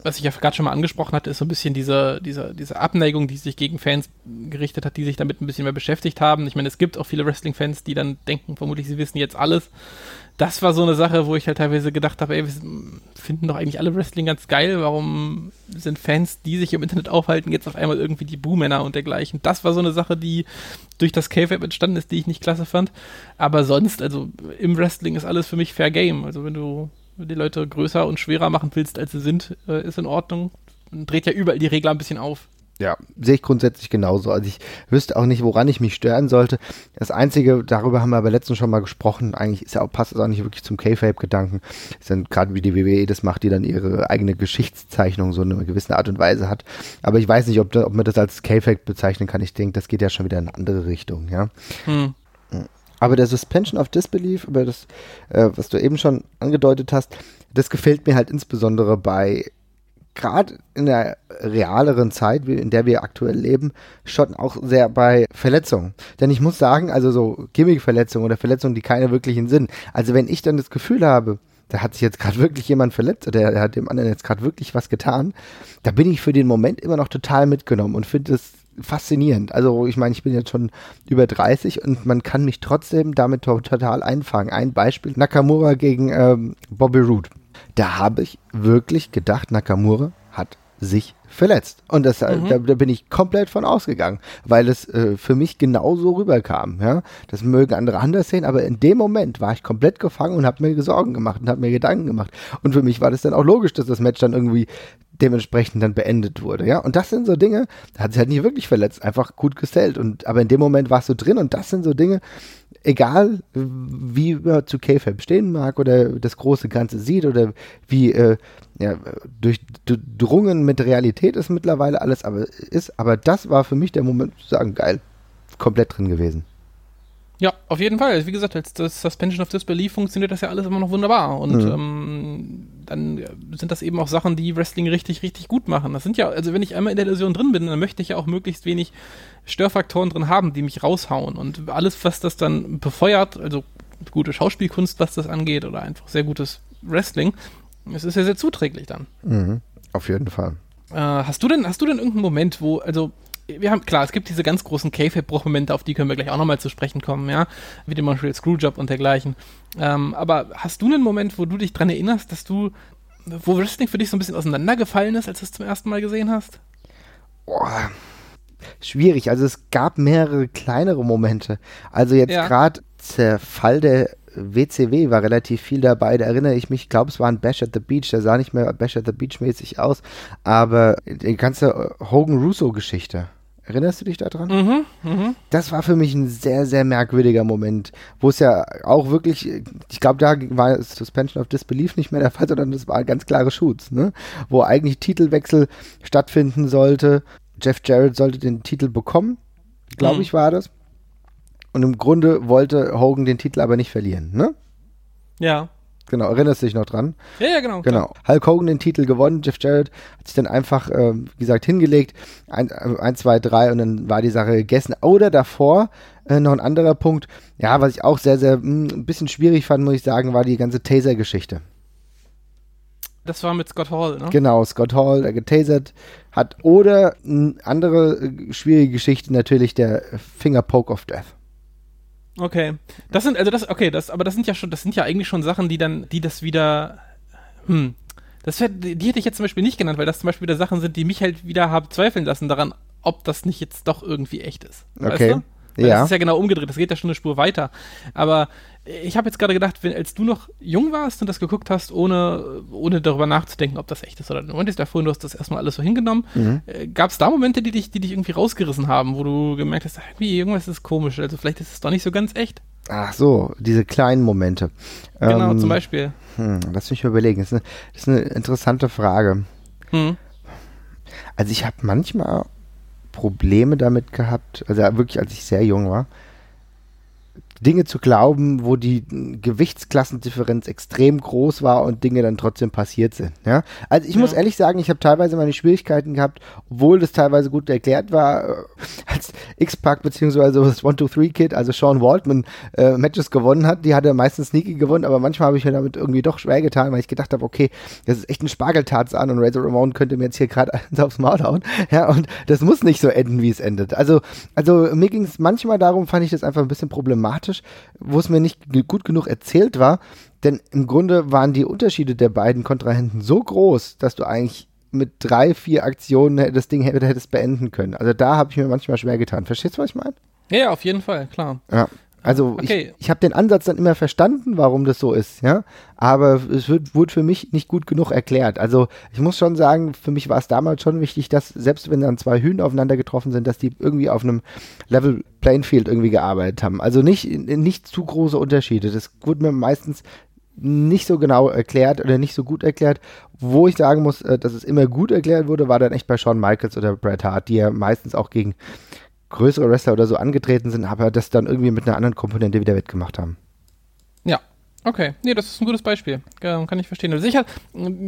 was ich ja gerade schon mal angesprochen hatte, ist so ein bisschen diese, diese, diese Abneigung, die sich gegen Fans gerichtet hat, die sich damit ein bisschen mehr beschäftigt haben. Ich meine, es gibt auch viele Wrestling-Fans, die dann denken, vermutlich, sie wissen jetzt alles das war so eine Sache, wo ich halt teilweise gedacht habe, ey, wir finden doch eigentlich alle Wrestling ganz geil. Warum sind Fans, die sich im Internet aufhalten, jetzt auf einmal irgendwie die Buhmänner und dergleichen? Das war so eine Sache, die durch das K-Fab entstanden ist, die ich nicht klasse fand. Aber sonst, also im Wrestling ist alles für mich Fair Game. Also wenn du die Leute größer und schwerer machen willst, als sie sind, äh, ist in Ordnung. Und dreht ja überall die Regler ein bisschen auf. Ja, sehe ich grundsätzlich genauso. Also ich wüsste auch nicht, woran ich mich stören sollte. Das Einzige, darüber haben wir aber letztens schon mal gesprochen, eigentlich ist ja auch, passt es auch nicht wirklich zum K-Fape-Gedanken. Ist dann gerade wie die WWE das macht, die dann ihre eigene Geschichtszeichnung so eine gewisse Art und Weise hat. Aber ich weiß nicht, ob, ob man das als K-Fape bezeichnen kann. Ich denke, das geht ja schon wieder in eine andere Richtung, ja. Hm. Aber der Suspension of Disbelief, über das, äh, was du eben schon angedeutet hast, das gefällt mir halt insbesondere bei gerade in der realeren Zeit, in der wir aktuell leben, schon auch sehr bei Verletzungen. Denn ich muss sagen, also so Gimmick-Verletzungen oder Verletzungen, die keine wirklichen sind. Also wenn ich dann das Gefühl habe, da hat sich jetzt gerade wirklich jemand verletzt oder der hat dem anderen jetzt gerade wirklich was getan, da bin ich für den Moment immer noch total mitgenommen und finde es faszinierend. Also ich meine, ich bin jetzt schon über 30 und man kann mich trotzdem damit total einfangen. Ein Beispiel, Nakamura gegen ähm, Bobby Roode da habe ich wirklich gedacht, Nakamura hat sich verletzt. Und das, mhm. da, da, bin ich komplett von ausgegangen, weil es äh, für mich genauso rüberkam. Ja? Das mögen andere anders sehen, aber in dem Moment war ich komplett gefangen und habe mir Sorgen gemacht und habe mir Gedanken gemacht. Und für mich war das dann auch logisch, dass das Match dann irgendwie dementsprechend dann beendet wurde. Ja? Und das sind so Dinge, da hat sich halt nicht wirklich verletzt, einfach gut gestellt. Und, aber in dem Moment warst du drin und das sind so Dinge, egal wie man zu K-Fab stehen mag oder das große Ganze sieht oder wie äh, ja, durchdrungen mit Realität ist mittlerweile alles aber ist, aber das war für mich der Moment zu sagen, geil, komplett drin gewesen. Ja, auf jeden Fall. Wie gesagt, als das Suspension of Disbelief funktioniert das ja alles immer noch wunderbar. Und mhm. ähm, dann äh, sind das eben auch Sachen, die Wrestling richtig, richtig gut machen. Das sind ja, also wenn ich einmal in der Illusion drin bin, dann möchte ich ja auch möglichst wenig Störfaktoren drin haben, die mich raushauen. Und alles, was das dann befeuert, also gute Schauspielkunst, was das angeht, oder einfach sehr gutes Wrestling, es ist ja sehr zuträglich dann. Mhm, auf jeden Fall. Äh, hast du denn, hast du denn irgendeinen Moment, wo, also wir haben, klar, es gibt diese ganz großen K-Bruchmomente, auf die können wir gleich auch nochmal zu sprechen kommen, ja, wie den Montreal Screwjob und dergleichen. Ähm, aber hast du einen Moment, wo du dich dran erinnerst, dass du, wo Wrestling für dich so ein bisschen auseinandergefallen ist, als du es zum ersten Mal gesehen hast? Boah, schwierig. Also es gab mehrere kleinere Momente. Also jetzt ja. gerade der Fall der WCW war relativ viel dabei. Da erinnere ich mich, ich glaube, es war ein Bash at the Beach. Der sah nicht mehr Bash at the Beach mäßig aus. Aber die ganze Hogan-Russo-Geschichte. Erinnerst du dich daran? Mhm, mh. Das war für mich ein sehr, sehr merkwürdiger Moment, wo es ja auch wirklich, ich glaube, da war Suspension of Disbelief nicht mehr der Fall, sondern das war ganz klare Shoots, ne? Wo eigentlich Titelwechsel stattfinden sollte. Jeff Jarrett sollte den Titel bekommen, glaube mhm. ich, war das. Und im Grunde wollte Hogan den Titel aber nicht verlieren, ne? Ja. Genau, erinnerst du dich noch dran? Ja, ja, genau. Genau. Klar. Hulk Hogan den Titel gewonnen, Jeff Jarrett hat sich dann einfach, äh, wie gesagt, hingelegt. Ein, ein, zwei, drei und dann war die Sache gegessen. Oder davor äh, noch ein anderer Punkt, ja, was ich auch sehr, sehr mh, hm, ein bisschen schwierig fand, muss ich sagen, war die ganze Taser-Geschichte. Das war mit Scott Hall, ne? Genau, Scott Hall, der getasert hat. Oder eine andere äh, schwierige Geschichte natürlich der Finger Poke of Death. Okay. Das sind, also das, okay, das, aber das sind ja schon, das sind ja eigentlich schon Sachen, die dann, die das wieder, hm, das wär, die hätte ich jetzt zum Beispiel nicht genannt, weil das zum Beispiel wieder Sachen sind, die mich halt wieder haben zweifeln lassen daran, ob das nicht jetzt doch irgendwie echt ist. Okay. Weißt du? Ja. Das ist ja genau umgedreht, das geht ja schon eine Spur weiter. Aber ich habe jetzt gerade gedacht, wenn, als du noch jung warst und das geguckt hast, ohne, ohne darüber nachzudenken, ob das echt ist oder nicht. Du meintest ja vorhin, du hast das erstmal alles so hingenommen. Mhm. Äh, Gab es da Momente, die dich, die dich irgendwie rausgerissen haben, wo du gemerkt hast, irgendwie irgendwas ist komisch, also vielleicht ist es doch nicht so ganz echt? Ach so, diese kleinen Momente. Genau, ähm, zum Beispiel. Hm, lass mich mal überlegen. Das ist eine, das ist eine interessante Frage. Hm. Also ich habe manchmal Probleme damit gehabt, also wirklich als ich sehr jung war, Dinge zu glauben, wo die Gewichtsklassendifferenz extrem groß war und Dinge dann trotzdem passiert sind. Ja? Also ich ja. muss ehrlich sagen, ich habe teilweise meine Schwierigkeiten gehabt, obwohl das teilweise gut erklärt war, äh, als X-Pac beziehungsweise das One-Two-Three-Kid, also Sean Waldman, äh, Matches gewonnen hat. Die hat er meistens sneaky gewonnen, aber manchmal habe ich mir damit irgendwie doch schwer getan, weil ich gedacht habe, okay, das ist echt ein Spargeltats an und Razor Ramon könnte mir jetzt hier gerade eins aufs Maul hauen. Ja, und das muss nicht so enden, wie es endet. Also, also mir ging es manchmal darum, fand ich das einfach ein bisschen problematisch dramatisch, wo es mir nicht gut genug erzählt war. Denn im Grunde waren die Unterschiede der beiden Kontrahenten so groß, dass du eigentlich mit drei, vier Aktionen das Ding hättest beenden können. Also da habe ich mir manchmal schwer getan. Verstehst du, was ich meine? Ja, auf jeden Fall, klar. Ja. Also okay. ich, ich habe den Ansatz dann immer verstanden, warum das so ist, ja. Aber es wird, wurde für mich nicht gut genug erklärt. Also ich muss schon sagen, für mich war es damals schon wichtig, dass selbst wenn dann zwei Hühner aufeinander getroffen sind, dass die irgendwie auf einem Level Playing Field irgendwie gearbeitet haben. Also nicht, nicht zu große Unterschiede. Das wurde mir meistens nicht so genau erklärt oder nicht so gut erklärt. Wo ich sagen muss, äh, dass es immer gut erklärt wurde, war dann echt bei Shawn Michaels oder Bret Hart, die ja meistens auch gegen größere Wrestler oder so angetreten sind, aber das dann irgendwie mit einer anderen Komponente wieder wettgemacht haben. Ja, Okay, nee, das ist ein gutes Beispiel. Kann ich verstehen. Also ich, hab,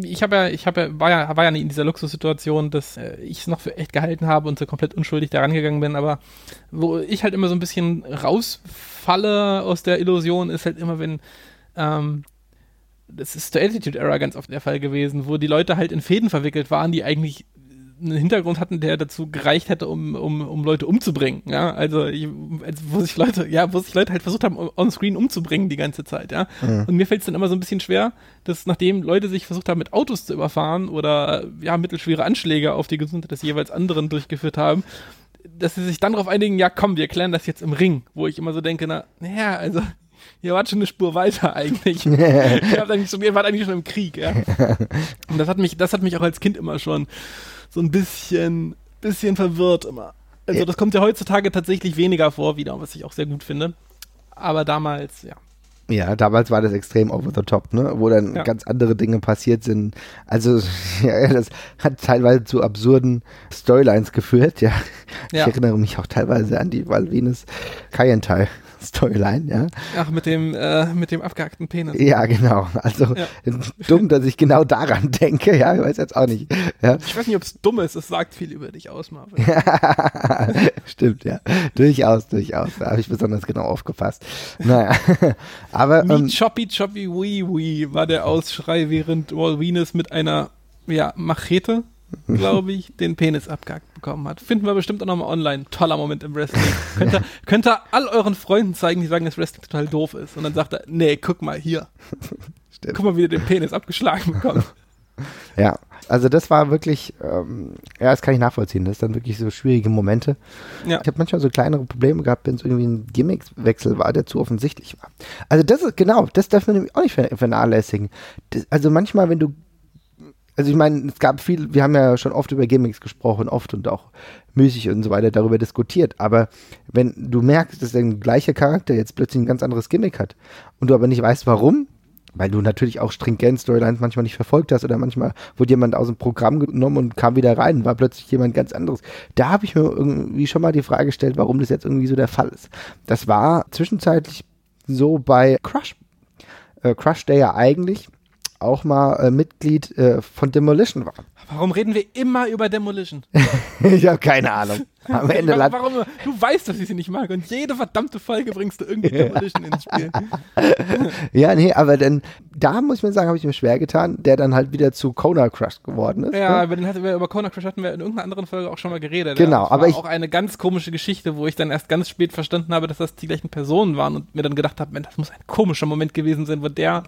ich habe ja, ich habe ja, war ja, war ja in dieser Luxussituation, dass äh, ich es noch für echt gehalten habe und so komplett unschuldig da rangegangen bin, aber wo ich halt immer so ein bisschen rausfalle aus der Illusion, ist halt immer, wenn ähm, das ist zur Attitude Era ganz oft der Fall gewesen, wo die Leute halt in Fäden verwickelt waren, die eigentlich einen Hintergrund hatten, der dazu gereicht hätte, um, um, um Leute umzubringen. Ja, also, ich, also wo sich Leute, ja, wo sich Leute halt versucht haben, on-screen umzubringen die ganze Zeit, ja. Mhm. Und mir fällt es dann immer so ein bisschen schwer, dass nachdem Leute sich versucht haben, mit Autos zu überfahren oder ja, mittelschwere Anschläge auf die Gesundheit des jeweils anderen durchgeführt haben, dass sie sich dann darauf einigen, ja komm, wir klären das jetzt im Ring, wo ich immer so denke, na, naja, also ihr wart schon eine Spur weiter eigentlich. ihr, habt eigentlich schon, ihr wart eigentlich schon im Krieg, ja. Und das hat mich, das hat mich auch als Kind immer schon so ein bisschen, bisschen verwirrt immer. Also ja. das kommt ja heutzutage tatsächlich weniger vor wieder, was ich auch sehr gut finde. Aber damals, ja. Ja, damals war das extrem over the top, ne? Wo dann ja. ganz andere Dinge passiert sind. Also, ja, das hat teilweise zu absurden Storylines geführt, ja. Ich ja. erinnere mich auch teilweise an die Valvines Kayental Storyline, ja. Ach, mit dem, äh, mit dem abgehackten Penis. Ja, genau. Also Ja. dumm, dass ich genau daran denke, ja, ich weiß jetzt auch nicht. Ja. Ich weiß nicht, ob es dumm ist, es sagt viel über dich aus, Marvin. Stimmt, ja. Durchaus, durchaus. Da habe ich besonders genau aufgepasst. Naja, aber ähm, Choppy Choppy Wee Wee war der Ausschrei, während Wall Venus mit einer ja, Machete, glaube ich, den Penis abgehackt bekommen hat. Finden wir bestimmt auch nochmal online. Toller Moment im Wrestling. könnt, ihr, könnt ihr all euren Freunden zeigen, die sagen, dass Wrestling total doof ist. Und dann sagt er, nee, guck mal hier. Stimmt. Guck mal, wie er den Penis abgeschlagen bekommt. ja, also das war wirklich, ähm, ja, das kann ich nachvollziehen. Das sind dann wirklich so schwierige Momente. Ja. Ich habe manchmal so kleinere Probleme gehabt, wenn es irgendwie ein Gimmickwechsel war, der zu offensichtlich war. Also das ist genau, das darf man nämlich auch nicht ver- vernachlässigen. Das, also manchmal, wenn du also ich meine, es gab viel, wir haben ja schon oft über Gimmicks gesprochen, oft und auch müßig und so weiter darüber diskutiert, aber wenn du merkst, dass der gleiche Charakter jetzt plötzlich ein ganz anderes Gimmick hat und du aber nicht weißt, warum, weil du natürlich auch stringent Storylines manchmal nicht verfolgt hast oder manchmal wurde jemand aus dem Programm genommen und kam wieder rein war plötzlich jemand ganz anderes. Da habe ich mir irgendwie schon mal die Frage gestellt, warum das jetzt irgendwie so der Fall ist. Das war zwischenzeitlich so bei Crush. Äh, Crush, der ja eigentlich auch mal äh, Mitglied äh, von Demolition war. Warum reden wir immer über Demolition? ich habe keine Ahnung. Am Ende warum, warum, du weißt, dass ich sie nicht mag und jede verdammte Folge bringst du irgendwie Demolition ins Spiel. Ja, nee, aber dann, da muss ich mir sagen, habe ich mir schwer getan, der dann halt wieder zu Kona Crush geworden ist. Ja, ne? über, den hatten wir, über Kona Crash hatten wir in irgendeiner anderen Folge auch schon mal geredet. Genau, ja. Das aber war ich- auch eine ganz komische Geschichte, wo ich dann erst ganz spät verstanden habe, dass das die gleichen Personen waren und mir dann gedacht habe, das muss ein komischer Moment gewesen sein, wo der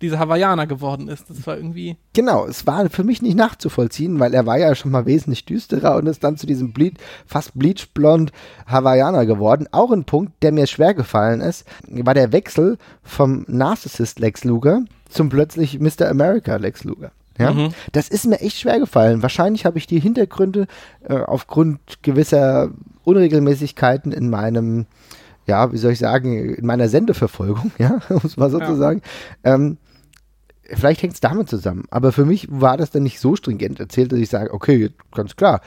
dieser Hawaiianer geworden ist. Das war irgendwie. Genau, es war für mich nicht nachzuvollziehen, weil er war ja schon mal wesentlich düsterer und ist dann zu diesem Ble fast bleachblond Hawaiianer geworden. Auch ein Punkt, der mir schwer gefallen ist, war der Wechsel vom Narcissist Lex Luger zum plötzlich Mr. America Lex Luger. Ja, Mhm. das ist mir echt schwer gefallen. Wahrscheinlich habe ich die Hintergründe äh, aufgrund gewisser Unregelmäßigkeiten in meinem, ja, wie soll ich sagen, in meiner Sendeverfolgung, ja, um es mal so Ja. zu sagen, ähm, vielleicht hängt es damit zusammen. Aber für mich war das dann nicht so stringent erzählt, dass ich sage, okay, ganz klar,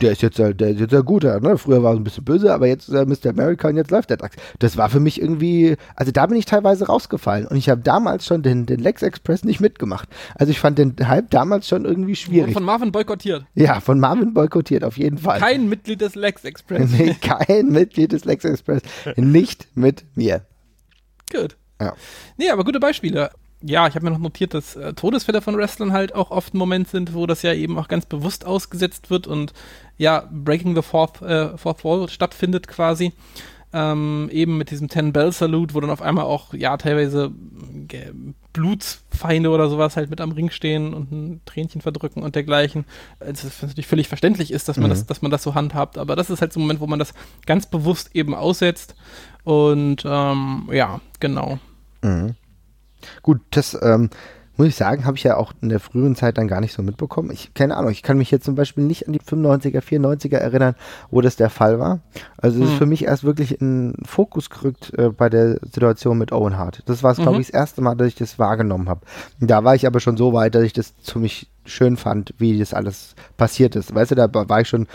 der ist jetzt, äh, der ist jetzt ein guter, ne? Früher war er ein bisschen böse, aber jetzt ist er Mr. America und jetzt läuft der Dachs. Das war für mich irgendwie, also da bin ich teilweise rausgefallen und ich habe damals schon den, den Lex Express nicht mitgemacht. Also ich fand den Hype damals schon irgendwie schwierig. von Marvin boykottiert. Ja, von Marvin boykottiert, auf jeden Fall. Kein Mitglied des Lex Express. Nee, kein Mitglied des Lex Express. Nicht mit mir. Gut. Ja. Nee, aber gute Beispiele. Ja, ich habe mir noch notiert, dass äh, Todesfälle von Wrestlern halt auch oft ein Moment sind, wo das ja eben auch ganz bewusst ausgesetzt wird und ja, Breaking the Fourth, äh, Fourth Wall stattfindet quasi. Ähm, eben mit diesem Ten Bell Salute, wo dann auf einmal auch, ja, teilweise äh, Blutsfeinde oder sowas halt mit am Ring stehen und ein Tränchen verdrücken und dergleichen. Also, das natürlich völlig verständlich ist, dass man, Mhm. das, dass man das so handhabt, aber das ist halt so ein Moment, wo man das ganz bewusst eben aussetzt. Und ähm, ja, genau. Mhm. Gut, das ähm, muss ich sagen, habe ich ja auch in der früheren Zeit dann gar nicht so mitbekommen. Ich keine Ahnung, ich kann mich jetzt zum Beispiel nicht an die 95er, 94er erinnern, wo das der Fall war. Also es ist Hm. für mich erst wirklich in Fokus gerückt äh, bei der Situation mit Owen Hart. Das war, glaube Mhm. ich, das erste Mal, dass ich das wahrgenommen habe. Da war ich aber schon so weit, dass ich das ziemlich schön fand, wie das alles passiert ist. Weißt du, da war ich schon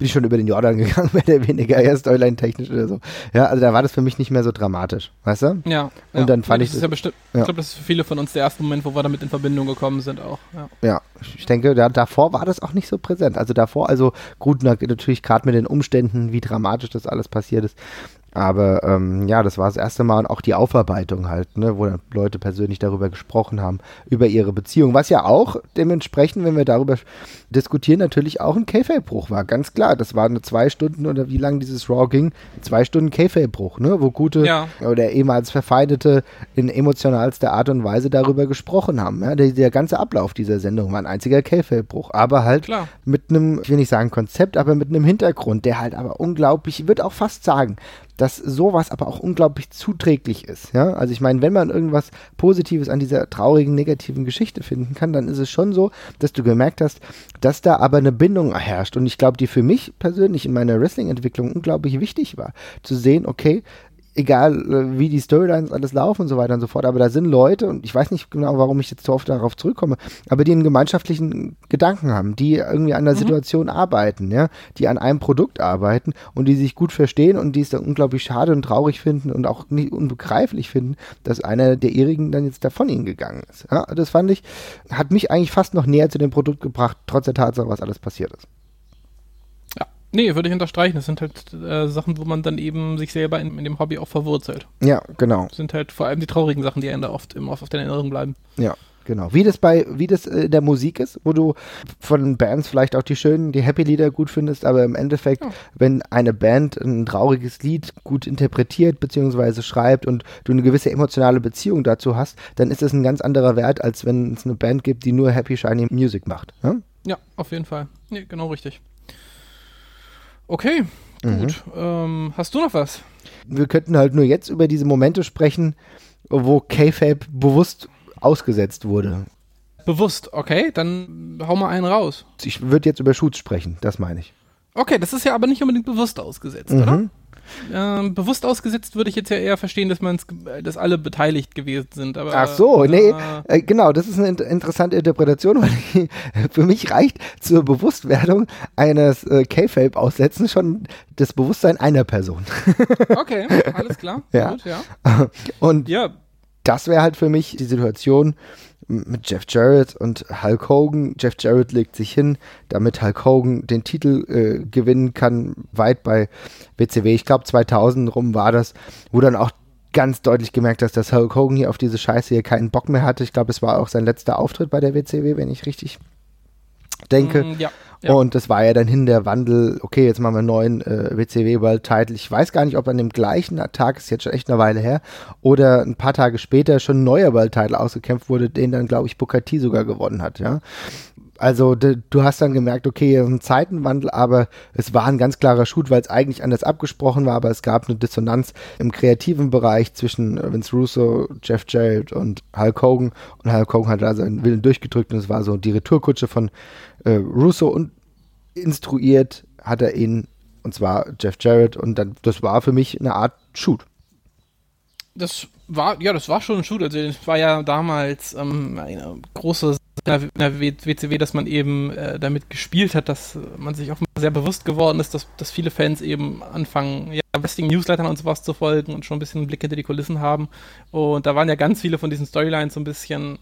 bin ich schon über den Jordan gegangen, mehr oder weniger, erst Storyline-technisch oder so. Ja, also da war das für mich nicht mehr so dramatisch, weißt du? Ja. Und ja. dann fand ja, ich das ist ja bestimmt, ja. ich glaube, das ist für viele von uns der erste Moment, wo wir damit in Verbindung gekommen sind auch. Ja. Ja, ich denke, da, davor war das auch nicht so präsent. Also davor, also gut, na- natürlich gerade mit den Umständen, wie dramatisch das alles passiert ist. Aber ähm, ja, das war das erste Mal und auch die Aufarbeitung halt, ne, wo dann Leute persönlich darüber gesprochen haben, über ihre Beziehung. Was ja auch dementsprechend, wenn wir darüber diskutieren, natürlich auch ein K-Bruch war. Ganz klar, das waren eine zwei Stunden oder wie lang dieses Raw ging, zwei Stunden K-Bruch, ne, wo gute Ja. oder ehemals Verfeindete in emotionalster Art und Weise darüber gesprochen haben. Ja, der, der ganze Ablauf dieser Sendung war ein einziger K-Bruch, aber halt Klar. mit einem, ich will nicht sagen Konzept, aber mit einem Hintergrund, der halt aber unglaublich, ich würde auch fast sagen, dass sowas aber auch unglaublich zuträglich ist. Ja, also ich meine, wenn man irgendwas Positives an dieser traurigen, negativen Geschichte finden kann, dann ist es schon so, dass du gemerkt hast, dass da aber eine Bindung herrscht. Und ich glaube, die für mich persönlich in meiner Wrestling-Entwicklung unglaublich wichtig war, zu sehen, okay, egal äh, wie die Storylines alles laufen und so weiter und so fort, aber da sind Leute, und ich weiß nicht genau, warum ich jetzt so oft darauf zurückkomme, aber die einen gemeinschaftlichen Gedanken haben, die irgendwie an der mhm. Situation arbeiten, ja, die an einem Produkt arbeiten und die sich gut verstehen und die es dann unglaublich schade und traurig finden und auch nicht unbegreiflich finden, dass einer der ihrigen dann jetzt davon ihnen gegangen ist. Ja, das fand ich, hat mich eigentlich fast noch näher zu dem Produkt gebracht, trotz der Tatsache, was alles passiert ist. Nee, würde ich unterstreichen. Das sind halt äh, Sachen, wo man dann eben sich selber in, in, dem Hobby auch verwurzelt. Ja, genau. Das sind halt vor allem die traurigen Sachen, die einem da oft immer auf, auf der Erinnerung bleiben. Ja, genau. Wie das bei, wie das äh, in der Musik ist, wo du von Bands vielleicht auch die schönen, die Happy-Lieder gut findest, aber im Endeffekt, ja. wenn eine Band ein trauriges Lied gut interpretiert bzw. schreibt und du eine gewisse emotionale Beziehung dazu hast, dann ist es ein ganz anderer Wert, als wenn es eine Band gibt, die nur Happy Shiny Music macht. Ja, ja auf jeden Fall. Nee, genau richtig. Okay, mhm. gut. Ähm, hast du noch was? Wir könnten halt nur jetzt über diese Momente sprechen, wo K-Fape bewusst ausgesetzt wurde. Bewusst, okay, dann hau mal einen raus. Ich würde jetzt über Shoots sprechen, das meine ich. Okay, das ist ja aber nicht unbedingt bewusst ausgesetzt, mhm. oder? Ähm, bewusst ausgesetzt würde ich jetzt ja eher verstehen, dass man dass alle beteiligt gewesen sind. Aber, Ach so, äh, nee, äh, genau, das ist eine in interessante Interpretation, weil ich, für mich reicht zur Bewusstwerdung eines äh, K-Fape-Aussetzen schon das Bewusstsein einer Person. okay, alles klar. ja. Gut, ja. Und ja. das wäre halt für mich die Situation, mit Jeff Jarrett und Hulk Hogan. Jeff Jarrett legt sich hin, damit Hulk Hogan den Titel äh, gewinnen kann, weit bei WCW. Ich glaube 2000 rum war das, wo dann auch ganz deutlich gemerkt hast, dass Hulk Hogan hier auf diese Scheiße hier keinen Bock mehr hatte. Ich glaube, es war auch sein letzter Auftritt bei der WCW, wenn ich richtig denke. Mm, ja. Ja. Und das war ja dann hin der Wandel, okay, jetzt machen wir einen neuen äh, WCW World Title. Ich weiß gar nicht, ob an dem gleichen Tag, ist jetzt schon echt eine Weile her, oder ein paar Tage später schon ein neuer World Title ausgekämpft wurde, den dann, glaube ich, T sogar gewonnen hat, ja. Also du hast dann gemerkt, okay, ein Zeitenwandel, aber es war ein ganz klarer Shoot, weil es eigentlich anders abgesprochen war, aber es gab eine Dissonanz im kreativen Bereich zwischen Vince Russo, Jeff Jarrett und Hulk Hogan. Und Hulk Hogan hat da seinen Willen durchgedrückt und es war so die Retourkutsche von äh, Russo und instruiert hat er ihn, und zwar Jeff Jarrett, und dann, das war für mich eine Art Shoot. Das war, ja, das war schon ein Shoot. Also, es war ja damals ähm, eine große in der WCW, dass man eben äh, damit gespielt hat, dass man sich auch sehr bewusst geworden ist, dass, dass viele Fans eben anfangen, ja, Wrestling-Newslettern und sowas zu folgen und schon ein bisschen einen Blick hinter die Kulissen haben. Und da waren ja ganz viele von diesen Storylines so ein bisschen,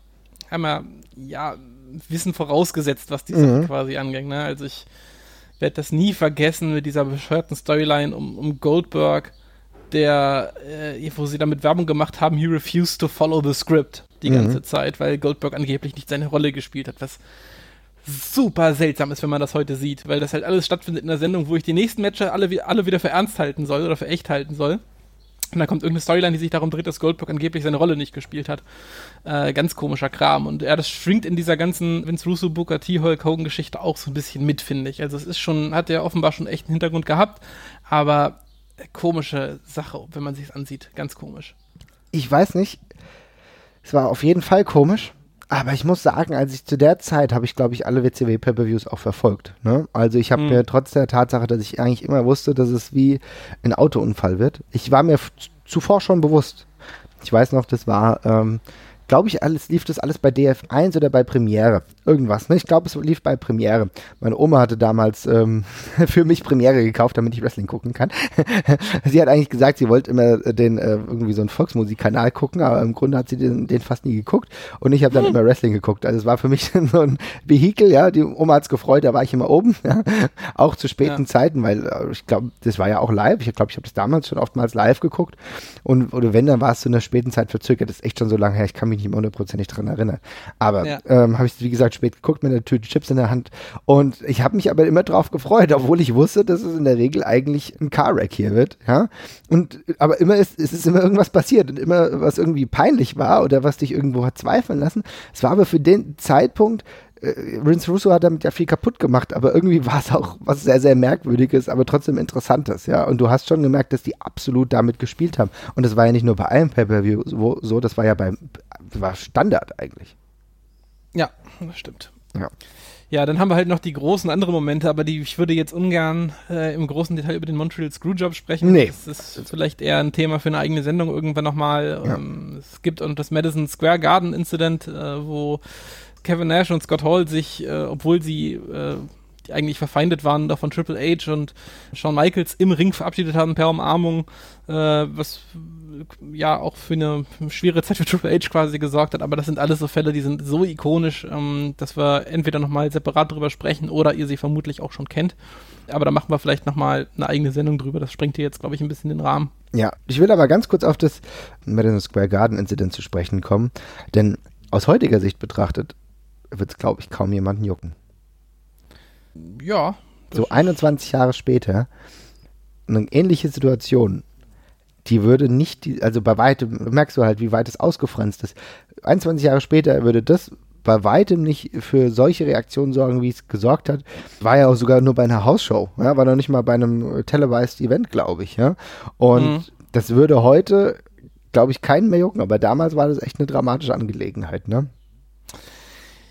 haben ja, ja, Wissen vorausgesetzt, was die Sache mhm. quasi angeht. Ne? Also ich werde das nie vergessen mit dieser bescheuerten Storyline um, um Goldberg, der, äh, wo sie damit Werbung gemacht haben, he refused to follow the script die mhm. ganze Zeit, weil Goldberg angeblich nicht seine Rolle gespielt hat, was super seltsam ist, wenn man das heute sieht, weil das halt alles stattfindet in der Sendung, wo ich die nächsten Matches alle, alle wieder für ernst halten soll oder für echt halten soll. Und dann kommt irgendeine Storyline, die sich darum dreht, dass Goldberg angeblich seine Rolle nicht gespielt hat. Äh, ganz komischer Kram. Und ja, das schwingt in dieser ganzen Vince Russo, Booker T, Hulk Hogan Geschichte auch so ein bisschen mit, finde ich. Also es ist schon, hat ja offenbar schon echt einen Hintergrund gehabt, aber komische Sache, wenn man sich ansieht. Ganz komisch. Ich weiß nicht. Es war auf jeden Fall komisch. Aber ich muss sagen, als ich zu der Zeit habe ich, glaube ich, alle WCW Pay-Per-Views auch verfolgt. Ne? Also ich habe mhm. mir trotz der Tatsache, dass ich eigentlich immer wusste, dass es wie ein Autounfall wird, ich war mir zuvor schon bewusst. Ich weiß noch, das war ähm, glaube ich, alles lief das alles bei DF1 oder bei Premiere. Irgendwas. Ne? Ich glaube, es lief bei Premiere. Meine Oma hatte damals ähm, für mich Premiere gekauft, damit ich Wrestling gucken kann. sie hat eigentlich gesagt, sie wollte immer den äh, irgendwie so einen Volksmusikkanal gucken, aber im Grunde hat sie den, den fast nie geguckt und ich habe dann hm. immer Wrestling geguckt. Also es war für mich so ein Vehikel, ja. Die Oma hat's gefreut, da war ich immer oben, ja? auch zu späten ja. Zeiten, weil äh, ich glaube, das war ja auch live. Ich glaube, ich habe das damals schon oftmals live geguckt und oder wenn, dann war es zu einer späten Zeit verzögert. Das ist echt schon so lange her. Ich kann mich mich nicht mehr hundertprozentig dran erinnere. Aber ja. ähm, habe ich, wie gesagt, spät geguckt mit einer Tüte Chips in der Hand. Und ich habe mich aber immer drauf gefreut, obwohl ich wusste, dass es in der Regel eigentlich ein Car-Wreck hier wird. Ja? Und aber immer ist, es ist immer irgendwas passiert und immer was irgendwie peinlich war oder was dich irgendwo hat zweifeln lassen. Es war aber für den Zeitpunkt äh, Vince Russo hat damit ja viel kaputt gemacht, aber irgendwie war es auch was sehr, sehr Merkwürdiges, aber trotzdem Interessantes, ja. Und du hast schon gemerkt, dass die absolut damit gespielt haben. Und das war ja nicht nur bei einem Pay-Per-View so, das war ja beim, war Standard eigentlich. Ja, das stimmt. Ja. Ja, dann haben wir halt noch die großen anderen Momente, aber die, ich würde jetzt ungern äh, im großen Detail über den Montreal Screwjob sprechen. Nee. Das ist vielleicht eher ein Thema für eine eigene Sendung irgendwann nochmal. Ja. Ähm, es gibt auch das Madison Square Garden Incident, äh, wo Kevin Nash und Scott Hall sich, äh, obwohl sie äh, eigentlich verfeindet waren, da von Triple H und Shawn Michaels im Ring verabschiedet haben per Umarmung, äh, was ja auch für eine schwere Zeit für Triple H quasi gesorgt hat. Aber das sind alles so Fälle, die sind so ikonisch, ähm, dass wir entweder nochmal separat drüber sprechen oder ihr sie vermutlich auch schon kennt. Aber da machen wir vielleicht nochmal eine eigene Sendung drüber. Das sprengt hier jetzt, glaube ich, ein bisschen den Rahmen. Ja, ich will aber ganz kurz auf das Madison Square Garden Incident zu sprechen kommen. Denn aus heutiger Sicht betrachtet wird es, glaube ich, kaum jemanden jucken. Ja. So 21 Jahre später, eine ähnliche Situation, die würde nicht, die, also bei weitem, merkst du halt, wie weit es ausgefranst ist. 21 Jahre später würde das bei weitem nicht für solche Reaktionen sorgen, wie es gesorgt hat. War ja auch sogar nur bei einer Hausshow, ja, war noch nicht mal bei einem televised Event, glaube ich, ja. Und mhm. das würde heute, glaube ich, keinen mehr jucken, aber damals war das echt eine dramatische Angelegenheit, ne?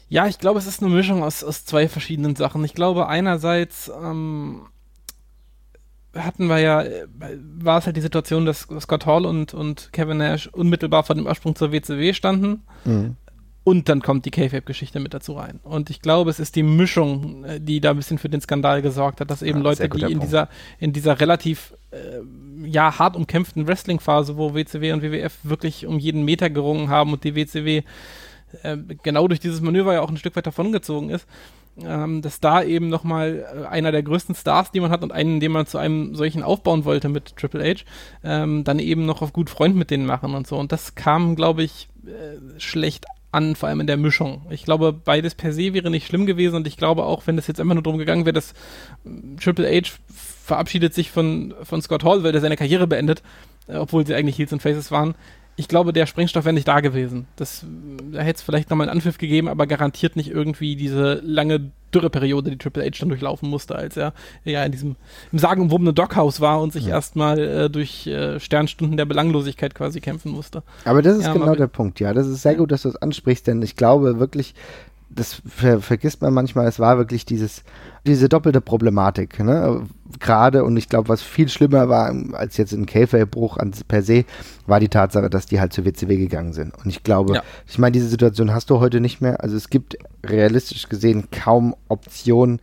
Ja, ich glaube, es ist eine Mischung aus, aus zwei verschiedenen Sachen. Ich glaube, einerseits ähm, hatten wir ja, äh, war es halt die Situation, dass Scott Hall und, und Kevin Nash unmittelbar vor dem Absprung zur WCW standen. Mhm. Und dann kommt die K-Fape-Geschichte mit dazu rein. Und ich glaube, es ist die Mischung, äh, die da ein bisschen für den Skandal gesorgt hat, dass eben ja, Leute, die in dieser, in dieser relativ äh, ja, hart umkämpften Wrestling-Phase, wo WCW und WWF wirklich um jeden Meter gerungen haben und die WCW äh, genau durch dieses Manöver ja auch ein Stück weit davongezogen ist, ähm, dass da eben nochmal äh, einer der größten Stars, die man hat und einen, den man zu einem solchen aufbauen wollte mit Triple H, ähm, dann eben noch auf gut Freund mit denen machen und so. Und das kam, glaube ich, äh, schlecht an, vor allem in der Mischung. Ich glaube, beides per se wäre nicht schlimm gewesen und ich glaube auch, wenn es jetzt einfach nur darum gegangen wäre, dass äh, Triple H verabschiedet sich von, von Scott Hall, weil er seine Karriere beendet, äh, obwohl sie eigentlich Heels und Faces waren, ich glaube, der Sprengstoff wäre nicht da gewesen. Das, da hätte es vielleicht nochmal einen Anpfiff gegeben, aber garantiert nicht irgendwie diese lange Dürreperiode, die Triple H dann durchlaufen musste, als er ja in diesem im sagenumwobenen Dockhaus war und sich ja. erstmal äh, durch äh, Sternstunden der Belanglosigkeit quasi kämpfen musste. Aber das ist ja, genau der Punkt, ja. Das ist sehr gut, dass du das ansprichst, denn ich glaube wirklich, das ver vergisst man manchmal, es war wirklich dieses, diese doppelte Problematik, ne? Gerade, und ich glaube, was viel schlimmer war als jetzt ein Käferbruch per se, war die Tatsache, dass die halt zur WCW gegangen sind. Und ich glaube, ja. ich meine, diese Situation hast du heute nicht mehr. Also es gibt realistisch gesehen kaum Optionen,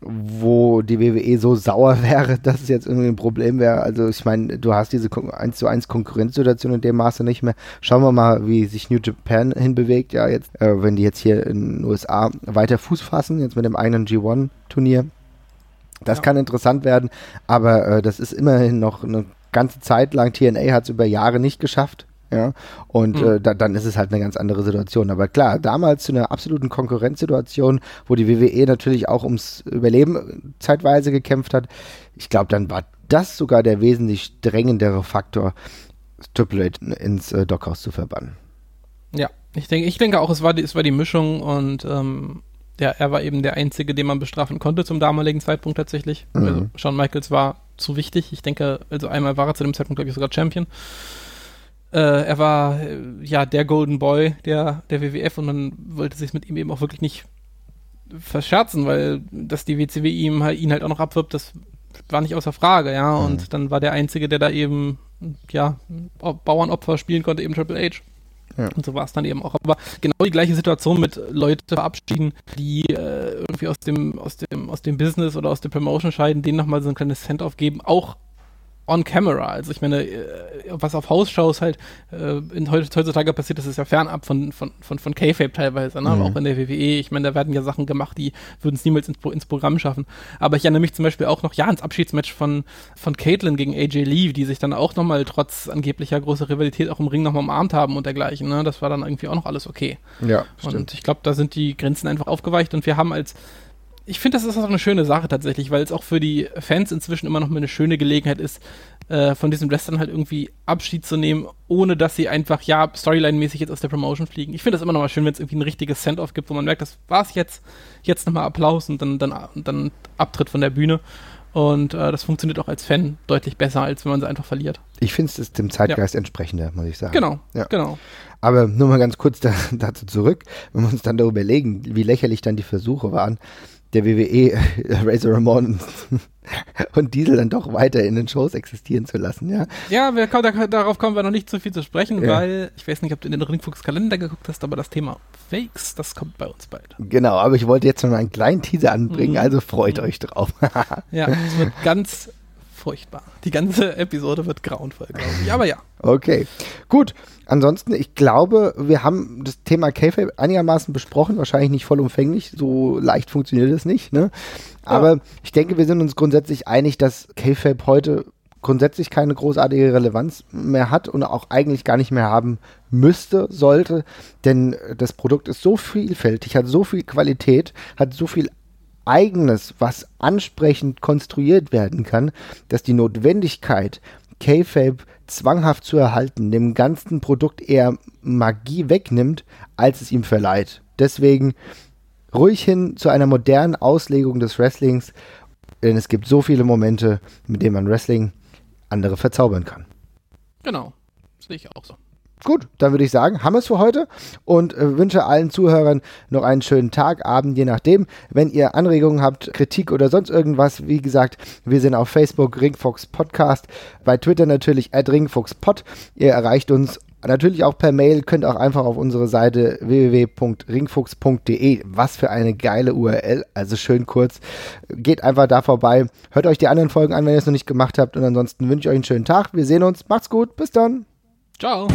wo die WWE so sauer wäre, dass es jetzt irgendwie ein Problem wäre. Also ich meine, du hast diese 1 zu 1 Konkurrenzsituation in dem Maße nicht mehr. Schauen wir mal, wie sich New Japan hinbewegt. Ja, jetzt, äh, wenn die jetzt hier in den USA weiter Fuß fassen, jetzt mit dem eigenen G1-Turnier. Das ja. kann interessant werden, aber äh, das ist immerhin noch eine ganze Zeit lang. TNA hat es über Jahre nicht geschafft. Ja, und mhm. äh, da, dann ist es halt eine ganz andere Situation. Aber klar, damals zu einer absoluten Konkurrenzsituation, wo die WWE natürlich auch ums Überleben zeitweise gekämpft hat, ich glaube, dann war das sogar der wesentlich drängendere Faktor, Triple H ins äh, Dockhaus zu verbannen. Ja, ich denke, ich denke auch, es war die, es war die Mischung und ähm, ja, er war eben der Einzige, den man bestrafen konnte zum damaligen Zeitpunkt tatsächlich. Mhm. Also Shawn Michaels war zu wichtig. Ich denke, also einmal war er zu dem Zeitpunkt, glaube ich, sogar Champion. Äh, er war äh, ja der Golden Boy der, der WWF und man wollte sich mit ihm eben auch wirklich nicht verscherzen, weil dass die WCW ihm ihn halt auch noch abwirbt, das war nicht außer Frage, ja. Mhm. Und dann war der Einzige, der da eben ja Bauernopfer spielen konnte, eben Triple H. Ja. Und so war es dann eben auch. Aber genau die gleiche Situation mit Leute verabschieden, die äh, irgendwie aus dem, aus dem, aus dem Business oder aus der Promotion scheiden, denen nochmal so ein kleines Cent aufgeben, auch on camera. Also ich meine, äh, was auf Hausshows halt äh, in, heutzutage passiert, das ist ja fernab von, von, von, von K-Fape teilweise, ne? Mhm. auch in der WWE. Ich meine, da werden ja Sachen gemacht, die würden es niemals ins, ins, Programm schaffen. Aber ich erinnere mich zum Beispiel auch noch, ja, ins Abschiedsmatch von, von Caitlin gegen AJ Lee, die sich dann auch nochmal trotz angeblicher großer Rivalität auch im Ring nochmal umarmt haben und dergleichen. Ne? Das war dann irgendwie auch noch alles okay. Ja, stimmt. Und ich glaube, da sind die Grenzen einfach aufgeweicht und wir haben als ich finde, das ist auch eine schöne Sache tatsächlich, weil es auch für die Fans inzwischen immer noch mal eine schöne Gelegenheit ist, äh, von diesen Wrestlern halt irgendwie Abschied zu nehmen, ohne dass sie einfach, ja, Storyline-mäßig jetzt aus der Promotion fliegen. Ich finde das immer noch mal schön, wenn es irgendwie ein richtiges Send-Off gibt, wo man merkt, das war's jetzt, jetzt nochmal Applaus und dann, dann, dann Abtritt von der Bühne. Und äh, das funktioniert auch als Fan deutlich besser, als wenn man sie einfach verliert. Ich finde es dem Zeitgeist ja. entsprechender, muss ich sagen. Genau, ja. genau. Aber nur mal ganz kurz da, dazu zurück, wenn wir uns dann darüber überlegen, wie lächerlich dann die Versuche waren, der WWE Razor Ramon und Diesel dann doch weiter in den Shows existieren zu lassen, ja. Ja, wir, da, darauf kommen wir noch nicht zu viel zu sprechen, ja. weil ich weiß nicht, ob du in den Ringfuchs Kalender geguckt hast, aber das Thema Fakes, das kommt bei uns bald. Genau, aber ich wollte jetzt noch einen kleinen Teaser anbringen, mhm. also freut mhm. euch drauf. ja, es wird ganz furchtbar. Die ganze Episode wird grauenvoll, glaube ich. Aber ja. Okay, gut. Ansonsten, ich glaube, wir haben das Thema K-Fape einigermaßen besprochen. Wahrscheinlich nicht vollumfänglich. So leicht funktioniert es nicht. Ne? Aber ja. ich denke, wir sind uns grundsätzlich einig, dass K-Fape heute grundsätzlich keine großartige Relevanz mehr hat und auch eigentlich gar nicht mehr haben müsste, sollte, denn das Produkt ist so vielfältig, hat so viel Qualität, hat so viel eigenes, was ansprechend konstruiert werden kann, dass die Notwendigkeit, K-Fape zwanghaft zu erhalten, dem ganzen Produkt eher Magie wegnimmt, als es ihm verleiht. Deswegen ruhig hin zu einer modernen Auslegung des Wrestlings, denn es gibt so viele Momente, mit denen man Wrestling andere verzaubern kann. Genau, sehe ich auch so. Gut, dann würde ich sagen, haben wir es für heute und äh, wünsche allen Zuhörern noch einen schönen Tag, Abend, je nachdem. Wenn ihr Anregungen habt, Kritik oder sonst irgendwas, wie gesagt, wir sind auf Facebook Ringfox Podcast, bei Twitter natürlich at ringfoxpod. Ihr erreicht uns natürlich auch per Mail, könnt auch einfach auf unsere Seite www.ringfuchs.de, was für eine geile URL, also schön kurz. Geht einfach da vorbei, hört euch die anderen Folgen an, wenn ihr es noch nicht gemacht habt und ansonsten wünsche ich euch einen schönen Tag. Wir sehen uns, macht's gut, bis dann. Ciao.